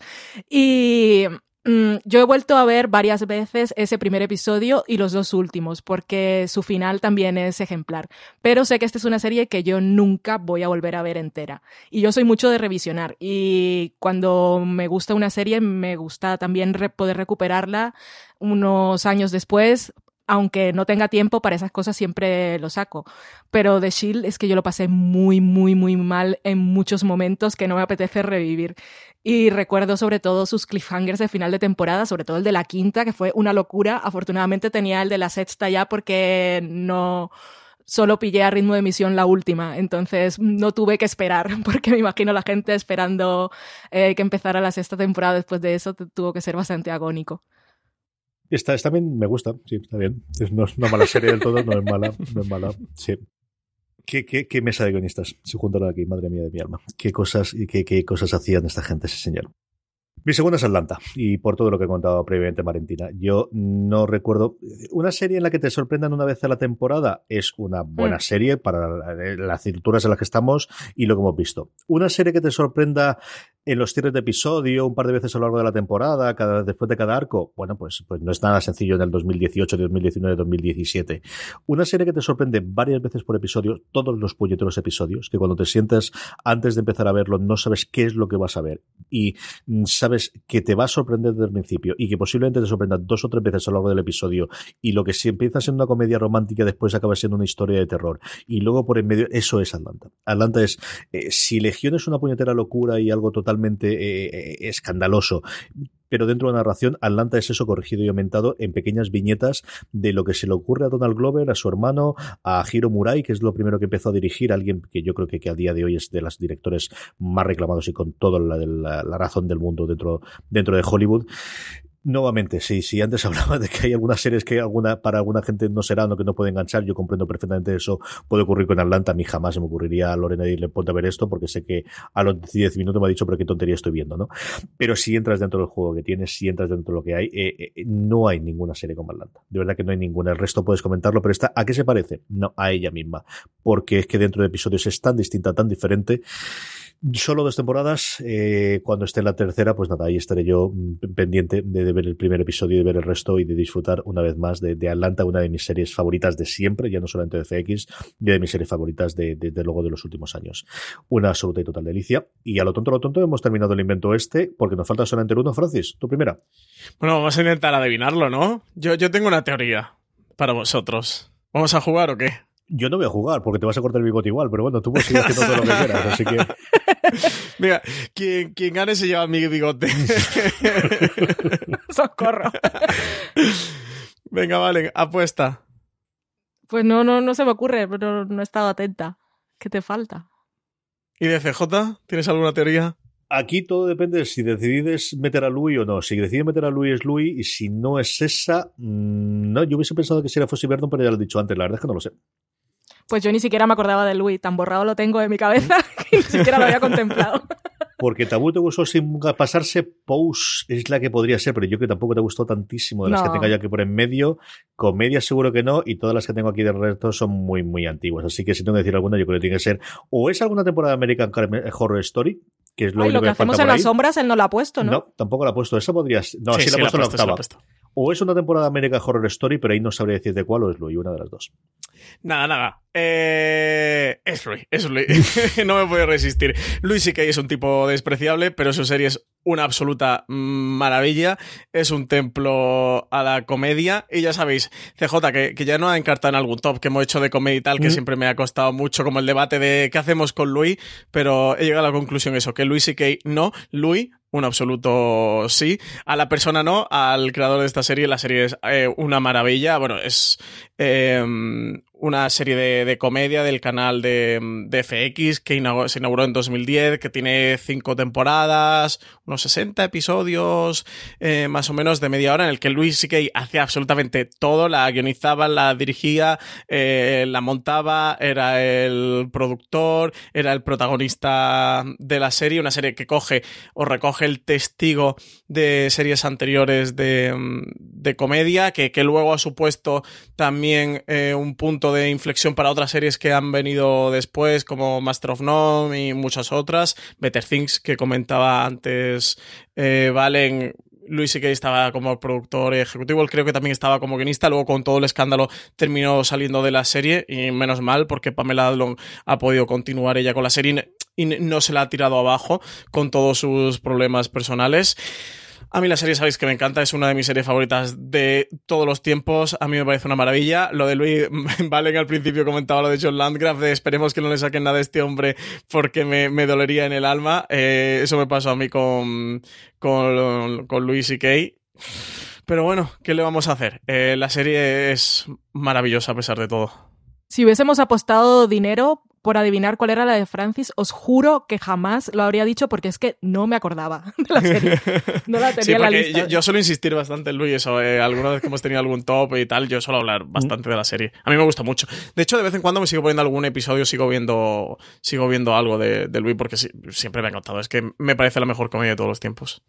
Y Mm, yo he vuelto a ver varias veces ese primer episodio y los dos últimos, porque su final también es ejemplar. Pero sé que esta es una serie que yo nunca voy a volver a ver entera. Y yo soy mucho de revisionar. Y cuando me gusta una serie, me gusta también poder recuperarla unos años después aunque no tenga tiempo para esas cosas, siempre lo saco. Pero The Shield es que yo lo pasé muy, muy, muy mal en muchos momentos que no me apetece revivir. Y recuerdo sobre todo sus cliffhangers de final de temporada, sobre todo el de la quinta, que fue una locura. Afortunadamente tenía el de la sexta ya porque no solo pillé a ritmo de emisión la última, entonces no tuve que esperar, (laughs) porque me imagino la gente esperando eh, que empezara la sexta temporada después de eso tuvo que ser bastante agónico. Esta, esta también me gusta, sí, está bien. no es una mala serie del todo, no es mala, no es mala, sí. ¿Qué, qué, qué mesa de guionistas se juntaron aquí, madre mía de mi alma? ¿Qué cosas, y qué, qué cosas hacían esta gente, ese señor? Mi segunda es Atlanta, y por todo lo que he contado previamente, Valentina. Yo no recuerdo. Una serie en la que te sorprendan una vez a la temporada es una buena mm. serie para las cinturas en las que estamos y lo que hemos visto. Una serie que te sorprenda en los cierres de episodio, un par de veces a lo largo de la temporada, cada, después de cada arco, bueno, pues, pues no es nada sencillo en el 2018, 2019, 2017. Una serie que te sorprende varias veces por episodio, todos los puñeteros episodios, que cuando te sientes antes de empezar a verlo no sabes qué es lo que vas a ver y mm, sabes que te va a sorprender desde el principio y que posiblemente te sorprenda dos o tres veces a lo largo del episodio y lo que si empieza siendo una comedia romántica después acaba siendo una historia de terror y luego por en medio, eso es Atlanta. Atlanta es, eh, si Legión es una puñetera locura y algo total totalmente eh, eh, escandaloso. Pero dentro de la narración, Atlanta es eso corregido y aumentado en pequeñas viñetas de lo que se le ocurre a Donald Glover, a su hermano, a Hiro Murai, que es lo primero que empezó a dirigir, alguien que yo creo que, a día de hoy es de los directores más reclamados y con toda la, razón del mundo dentro, dentro de Hollywood Nuevamente, sí, sí, antes (laughs) hablaba de que hay algunas series que alguna, para alguna gente no serán o que no puede enganchar, yo comprendo perfectamente eso, puede ocurrir con Atlanta, a mí jamás se me ocurriría a Lorena decirle ponte a ver esto, porque sé que a los 10 minutos me ha dicho, pero qué tontería estoy viendo, ¿no? Pero si entras dentro del juego que tienes, si entras dentro de lo que hay, eh, eh, no hay ninguna serie como Atlanta, de verdad que no hay ninguna, el resto puedes comentarlo, pero esta, ¿a qué se parece? No, a ella misma, porque es que dentro de episodios es tan distinta, tan diferente, Solo dos temporadas. Eh, cuando esté en la tercera, pues nada, ahí estaré yo mm, pendiente de, ver el primer episodio, de ver el resto y de disfrutar una vez más de, Atlanta, una de mis series favoritas de siempre, ya no solamente de FX, ya de mis series favoritas de, de, luego de los últimos años. Una absoluta y total delicia. Y a lo tonto, a lo tonto, hemos terminado el invento este, porque nos falta solamente uno. Francis, tu primera. Bueno, vamos a intentar adivinarlo, ¿no? Yo, yo tengo una teoría para vosotros. ¿Vamos a jugar o qué? Yo no voy a jugar porque te vas a cortar el bigote igual, pero bueno, tú puedes seguir haciendo todo lo que quieras, así que. (laughs) Mira, quien, quien gane se lleva mi bigote. (laughs) Socorro. Venga, vale, apuesta. Pues no, no, no se me ocurre, pero no he estado atenta. ¿Qué te falta? ¿Y de CJ? ¿Tienes alguna teoría? Aquí todo depende de si decides meter a Louis o no. Si decides meter a Louis es Louis y si no es esa, mm, no, yo hubiese pensado que sería Fossi Verdon, pero ya lo he dicho antes, la verdad es que no lo sé. Pues yo ni siquiera me acordaba de Louis, tan borrado lo tengo de mi cabeza (laughs) que ni siquiera lo había contemplado. Porque Tabú te gustó sin pasarse, Pose es la que podría ser, pero yo que tampoco te gustó tantísimo de las que tenga yo aquí por en medio. Comedia seguro que no, y todas las que tengo aquí de resto son muy, muy antiguas. Así que si tengo que decir alguna, yo creo que tiene que ser o es alguna temporada de American Horror Story, que es lo, lo que, hacemos en las sombras, él no la ha puesto, ¿no? No, tampoco la ha puesto. Esa podría No, sí, la ha puesto en la octava. O es una temporada de American Horror Story, pero ahí no sabría decir de cuál o es lo y una de las dos. Nada, nada. Eh, es Luis, es Luis. (laughs) no me puedo resistir. Luis sí que es un tipo despreciable, pero su serie es una absoluta maravilla. Es un templo a la comedia. Y ya sabéis, CJ, que, ya no ha encartado en algún top que hemos hecho de comedia y tal, que siempre me ha costado mucho, como el debate de qué hacemos con Luis, pero he llegado a la conclusión eso, que Luis sí que no. Luis un absoluto sí. A la persona no, al creador de esta serie, la serie es eh, una maravilla. Bueno, es eh, una serie de, comedia del canal de, FX que se inauguró en 2010, que tiene cinco temporadas, unos 60 episodios, eh, más o menos de media hora, en el que Luis C.K. hacía absolutamente todo, la guionizaba, la dirigía, eh, la montaba, era el productor, era el protagonista de la serie, una serie que coge o recoge el testigo de series anteriores de, comedia, que, que, luego ha supuesto también eh, un punto de inflexión para otras series que han venido después, como Master of None y muchas otras. Better Things, que comentaba antes eh, Valen. Luis que estaba como productor ejecutivo, creo que también estaba como guionista, luego con todo el escándalo terminó saliendo de la serie y menos mal porque Pamela Adlon ha podido continuar ella con la serie y no se la ha tirado abajo con todos sus problemas personales. A mí la serie sabéis que me encanta, es una de mis series favoritas de todos los tiempos. A mí me parece una maravilla. Lo de Luis (laughs) Valen al principio comentaba lo de John Landgraf, de esperemos que no le saquen nada a este hombre porque me, dolería en el alma. Eh, eso me pasó a mí con, con, Luis y Kay. Pero bueno, ¿qué le vamos a hacer? Eh, la serie es maravillosa a pesar de todo. Si hubiésemos apostado dinero, por adivinar cuál era la de Francis, os juro que jamás lo habría dicho porque es que no me acordaba (laughs) de la serie. No la tenía en la lista. Yo, suelo insistir bastante en Luis, eh, alguna vez que hemos tenido algún top y tal, yo suelo hablar bastante de la serie. A mí me gusta mucho. De hecho, de vez en cuando me sigo poniendo algún episodio, sigo viendo, sigo viendo algo de, de Luis porque siempre me ha encantado. Es que me parece la mejor comedia de todos los tiempos.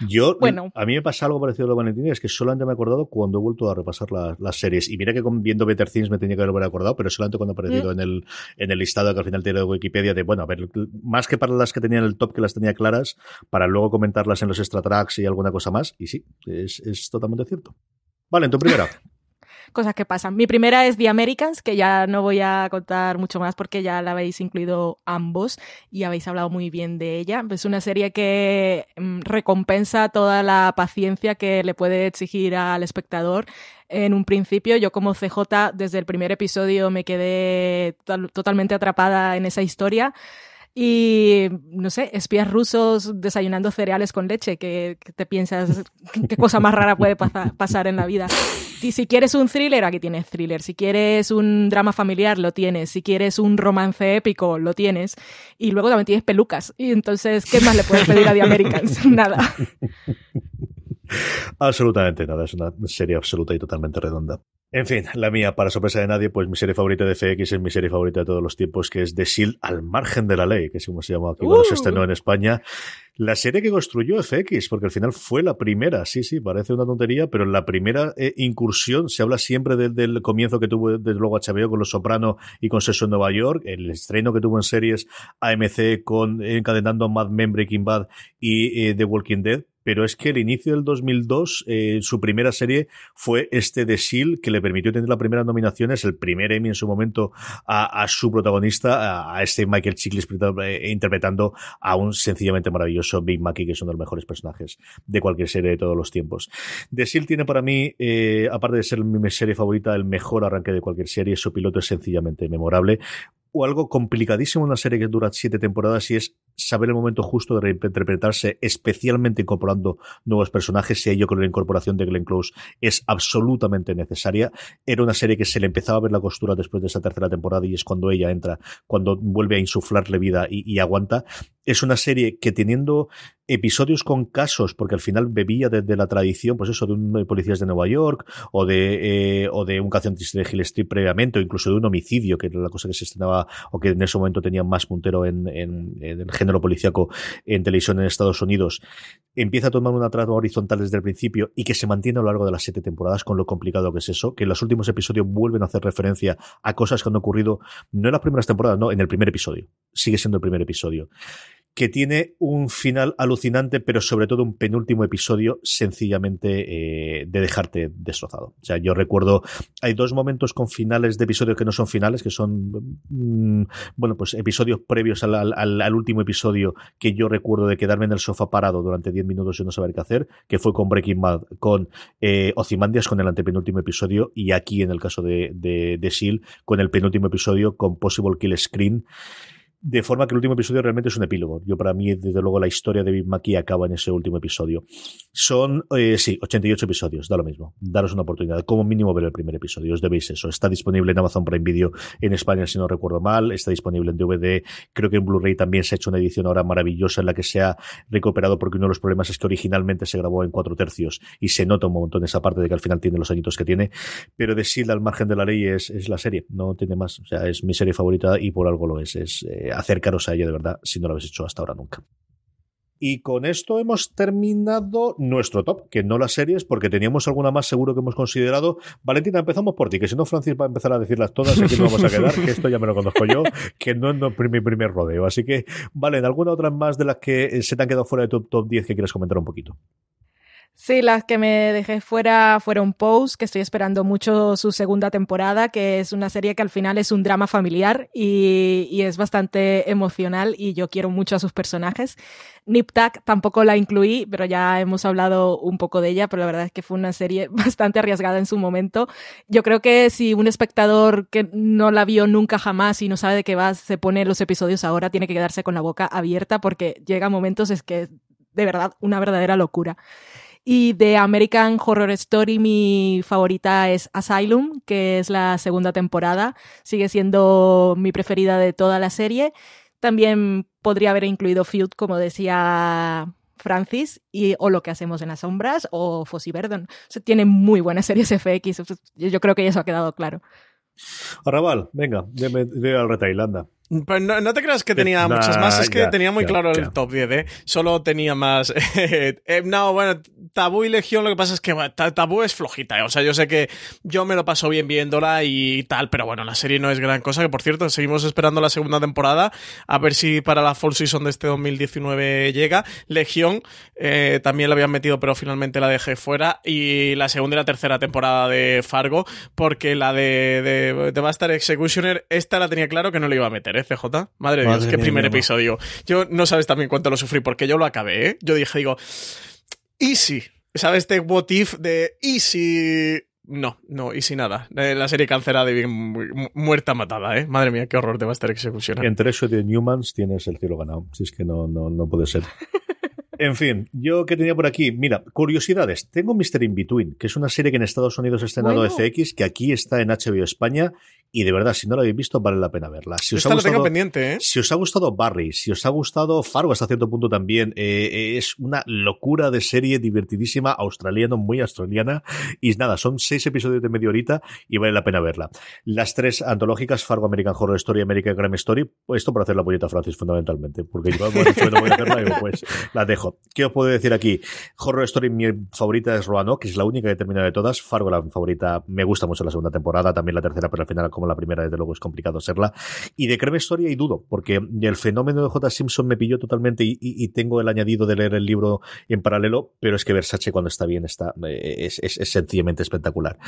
Yo, bueno. a mí me pasa algo parecido a lo de Valentina, es que solamente me he acordado cuando he vuelto a repasar las series. Y mira que viendo Better Things me tenía que haber acordado, pero solamente cuando ha aparecido mm. en, el, en el listado que al final tiene de Wikipedia de, bueno, a ver, más que para las que tenían el top que las tenía claras, para luego comentarlas en los extra tracks y alguna cosa más. Y sí, es, es totalmente cierto. Vale, en tu primera. (laughs) cosas que pasan. Mi primera es The Americans, que ya no voy a contar mucho más porque ya la habéis incluido ambos y habéis hablado muy bien de ella. Es una serie que mm, recompensa toda la paciencia que le puede exigir al espectador. En un principio, yo como CJ, desde el primer episodio me quedé totalmente atrapada en esa historia y no sé, espías rusos desayunando cereales con leche, que, te piensas qué cosa más rara puede pasar en la vida. Y si quieres un thriller, aquí tienes thriller. Si quieres un drama familiar, lo tienes. Si quieres un romance épico, lo tienes. Y luego también tienes pelucas. Y entonces, ¿qué más le puedes pedir a The Americans? (laughs) Nada. Absolutamente nada, es una serie absoluta y totalmente redonda. En fin, la mía, para sorpresa de nadie, pues mi serie favorita de FX es mi serie favorita de todos los tiempos, que es The Shield al margen de la ley, que es como se llama aquí cuando se uh. estrenó en España. La serie que construyó FX, porque al final fue la primera, sí, sí, parece una tontería, pero la primera eh, incursión, se habla siempre del, comienzo que tuvo desde luego HBO con Los Soprano y con Session en Nueva York, el estreno que tuvo en series AMC con encadenando Mad Men, Breaking Bad y eh, The Walking Dead, pero es que el inicio del 2002, eh, su primera serie fue este de S.H.I.E.L.D., que le permitió tener las primeras nominaciones, el primer Emmy en su momento a, su protagonista, a, este Michael Chiklis eh, interpretando a un sencillamente maravilloso Big Mackey, que es uno de los mejores personajes de cualquier serie de todos los tiempos. The S.H.I.E.L.D. tiene para mí, eh, aparte de ser mi serie favorita, el mejor arranque de cualquier serie, su piloto es sencillamente memorable o algo complicadísimo en una serie que dura siete temporadas y es saber el momento justo de reinterpretarse, especialmente incorporando nuevos personajes. Y yo creo que la incorporación de Glenn Close es absolutamente necesaria. Era una serie que se le empezaba a ver la costura después de esa tercera temporada y es cuando ella entra, cuando vuelve a insuflarle vida y, aguanta. Es una serie que teniendo episodios con casos, porque al final bebía desde la tradición, pues eso, de un policías de Nueva York, o de, eh, o de un canción de Hill Street previamente, o incluso de un homicidio, que era la cosa que se estrenaba, o que en ese momento tenía más puntero en, en, en el género policíaco en televisión en Estados Unidos, empieza a tomar una trama horizontal desde el principio y que se mantiene a lo largo de las siete temporadas con lo complicado que es eso, que en los últimos episodios vuelven a hacer referencia a cosas que han ocurrido no en las primeras temporadas, no, en el primer episodio. Sigue siendo el primer episodio que tiene un final alucinante, pero sobre todo un penúltimo episodio sencillamente eh, de dejarte destrozado. O sea, yo recuerdo, hay dos momentos con finales de episodios que no son finales, que son, mm, bueno, pues episodios previos al, al, último episodio que yo recuerdo de quedarme en el sofá parado durante 10 minutos y no saber qué hacer, que fue con Breaking Bad, con eh, Ozymandias, con el antepenúltimo episodio, y aquí en el caso de, de, de Seal, con el penúltimo episodio, con Possible Kill Screen de forma que el último episodio realmente es un epílogo. Yo para mí, desde luego, la historia de Big Mackey acaba en ese último episodio. Son, eh, sí, 88 episodios, da lo mismo. Daros una oportunidad, como mínimo ver el primer episodio, os debéis eso. Está disponible en Amazon Prime Video en España, si no recuerdo mal, está disponible en DVD, creo que en Blu-ray también se ha hecho una edición ahora maravillosa en la que se ha recuperado, porque uno de los problemas es que originalmente se grabó en cuatro tercios y se nota un montón esa parte de que al final tiene los añitos que tiene, pero de Shield al margen de la ley es, es la serie, no tiene más, o sea, es mi serie favorita y por algo lo es, es eh, acercaros a ella de verdad si no lo habéis hecho hasta ahora nunca. Y con esto hemos terminado nuestro top, que no las series, porque teníamos alguna más seguro que hemos considerado. Valentina, empezamos por ti, que si no Francis va a empezar a decirlas todas, aquí no vamos a quedar, que esto ya me lo conozco yo, que no es mi primer rodeo. Así que, Valen, ¿alguna otra más de las que se te han quedado fuera de tu top 10 que quieres comentar un poquito? Sí, las que me dejé fuera fueron Pose, que estoy esperando mucho su segunda temporada, que es una serie que al final es un drama familiar y, es bastante emocional y yo quiero mucho a sus personajes. Nip Tuck tampoco la incluí, pero ya hemos hablado un poco de ella, pero la verdad es que fue una serie (laughs) bastante arriesgada en su momento. Yo creo que si un espectador que no la vio nunca jamás y no sabe de qué va, se pone los episodios ahora, tiene que quedarse con la boca abierta porque llega momentos es que de verdad una verdadera locura. Y de American Horror Story mi favorita es Asylum, que es la segunda temporada. Sigue siendo mi preferida de toda la serie. También podría haber incluido Feud, como decía Francis, y, o Lo que hacemos en las sombras, o Fossi Verdon. Tiene muy buenas series FX. Yo creo que eso ha quedado claro. Arrabal, venga, ve al Retailanda. Pues no, te creas que tenía muchas más, es que tenía muy claro el top 10, ¿eh? Solo tenía más. (laughs) Eh, no, bueno, Tabú y Legión, lo que pasa es que Tabú es flojita, ¿eh? O sea, yo sé que yo me lo paso bien viéndola y tal, pero bueno, la serie no es gran cosa. Que por cierto, seguimos esperando la segunda temporada, a ver si para la Fall Season de este 2019 llega. Legión eh, también la habían metido, pero finalmente la dejé fuera. Y la segunda y la tercera temporada de Fargo, porque la de, de, Master Executioner, esta la tenía claro que no le iba a meter. CJ? Madre, de Dios, qué primer episodio. Yo no sabes también cuánto lo sufrí, porque yo lo acabé, ¿eh? Yo dije, digo, easy. ¿Sabes este what if de easy? No, no, easy nada. Eh, la serie cancelada y bien muerta, matada, ¿eh? Madre mía, qué horror de Master Execution. Entre eso y de Newmans tienes el cielo ganado. Si es que no, no, no puede ser. (laughs) En fin, yo que tenía por aquí, mira, curiosidades. Tengo Mr. In Between, que es una serie que en Estados Unidos ha estrenado FX, que aquí está en HBO España y de verdad, si no la habéis visto, vale la pena verla. Si os Esta ha la tengo gustado, pendiente, ¿eh? si os ha gustado Barry, si os ha gustado Fargo hasta cierto punto también, eh, es una locura de serie divertidísima, australiana, muy australiana. Y nada, son seis episodios de media horita y vale la pena verla. Las tres antológicas, Fargo, American Horror Story, American Crime Story, esto para hacer la pollita Francis fundamentalmente, porque yo dicho que no voy a hacerla, digo, pues las dejo. ¿Qué os puedo decir aquí? Horror Story, mi favorita es Roanoke, que es la única que he terminado de todas. Fargo, la favorita, me gusta mucho la segunda temporada, también la tercera, pero al final, como la primera, desde luego es complicado serla. Y de Creme Story y dudo, porque el fenómeno de J. Simpson me pilló totalmente y, tengo el añadido de leer el libro en paralelo, pero es que Versace cuando está bien está, eh, es, sencillamente espectacular.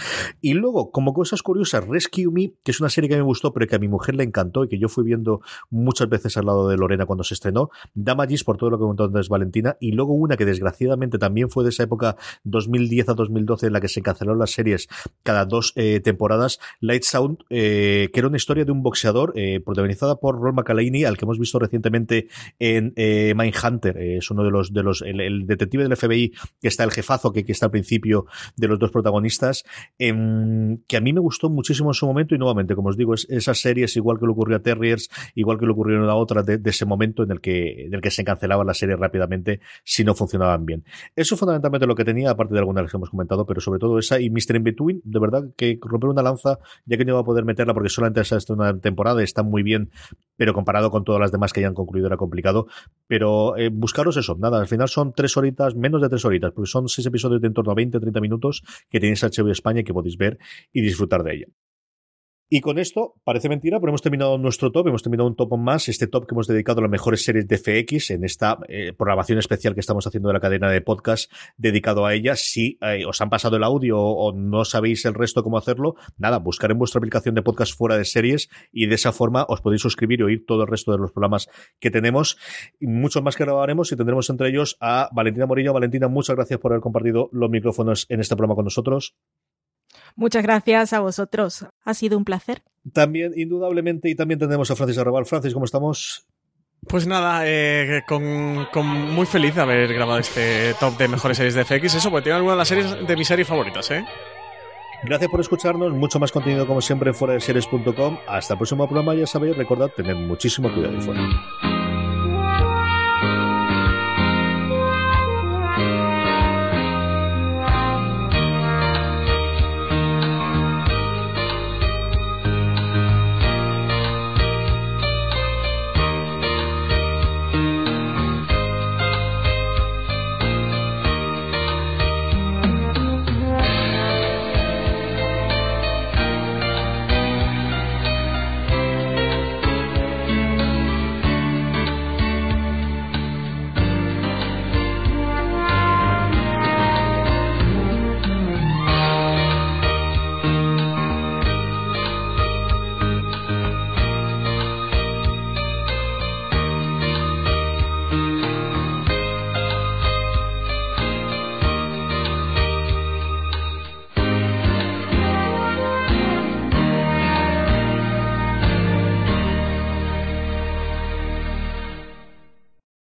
Y luego, como cosas curiosas, Rescue Me, que es una serie que me gustó, pero que a mi mujer le encantó y que yo fui viendo muchas veces al lado de Lorena cuando se estrenó, Damages por todo lo que comentó antes Valentina, y luego una que desgraciadamente también fue de esa época 2010 a 2012 en la que se cancelaron las series cada dos eh, temporadas, Light Sound, eh, que era una historia de un boxeador eh, protagonizada por Ron McAlaney, al que hemos visto recientemente en eh, Mindhunter, eh, es uno de los, de los el, el detective del FBI que está el jefazo que, que está al principio de los dos protagonistas, em, que a mí me gustó muchísimo en su momento y nuevamente, como os digo, es, esas series igual que le ocurrió a Terriers, igual que le ocurrió en la otra de, de ese momento en el que, en el que se cancelaban las series rápidamente si no funcionaban bien. Eso es fundamentalmente lo que tenía, aparte de algunas que hemos comentado, pero sobre todo esa y Mr. In Between, de verdad que romper una lanza, ya que no iba a poder meterla porque solamente es una temporada, está muy bien, pero comparado con todas las demás que hayan concluido era complicado. Pero eh, buscaros eso, nada, al final son tres horitas, menos de tres horitas, porque son seis episodios de en torno a 20-30 minutos que tenéis HBO España y que podéis ver y disfrutar de ella. Y con esto, parece mentira, pero hemos terminado nuestro top, hemos terminado un top más, este top que hemos dedicado a las mejores series de FX en esta eh, programación especial que estamos haciendo de la cadena de podcast dedicado a ellas. Si eh, os han pasado el audio o no sabéis el resto cómo hacerlo, nada, buscar en vuestra aplicación de podcast fuera de series y de esa forma os podéis suscribir y oír todo el resto de los programas que tenemos. Muchos más que grabaremos y tendremos entre ellos a Valentina Morillo. Valentina, muchas gracias por haber compartido los micrófonos en este programa con nosotros. Muchas gracias a vosotros. Ha sido un placer. También, indudablemente, y también tenemos a Francis Arrabal. Francis, ¿cómo estamos? Pues nada, eh, con, con muy feliz de haber grabado este top de mejores series de FX. Eso, porque tiene algunas de las series de mis series favoritas, ¿eh? Gracias por escucharnos. Mucho más contenido, como siempre, en fuera de series.com. Hasta el próximo programa. Ya sabéis, recordad, tener muchísimo cuidado y fuera.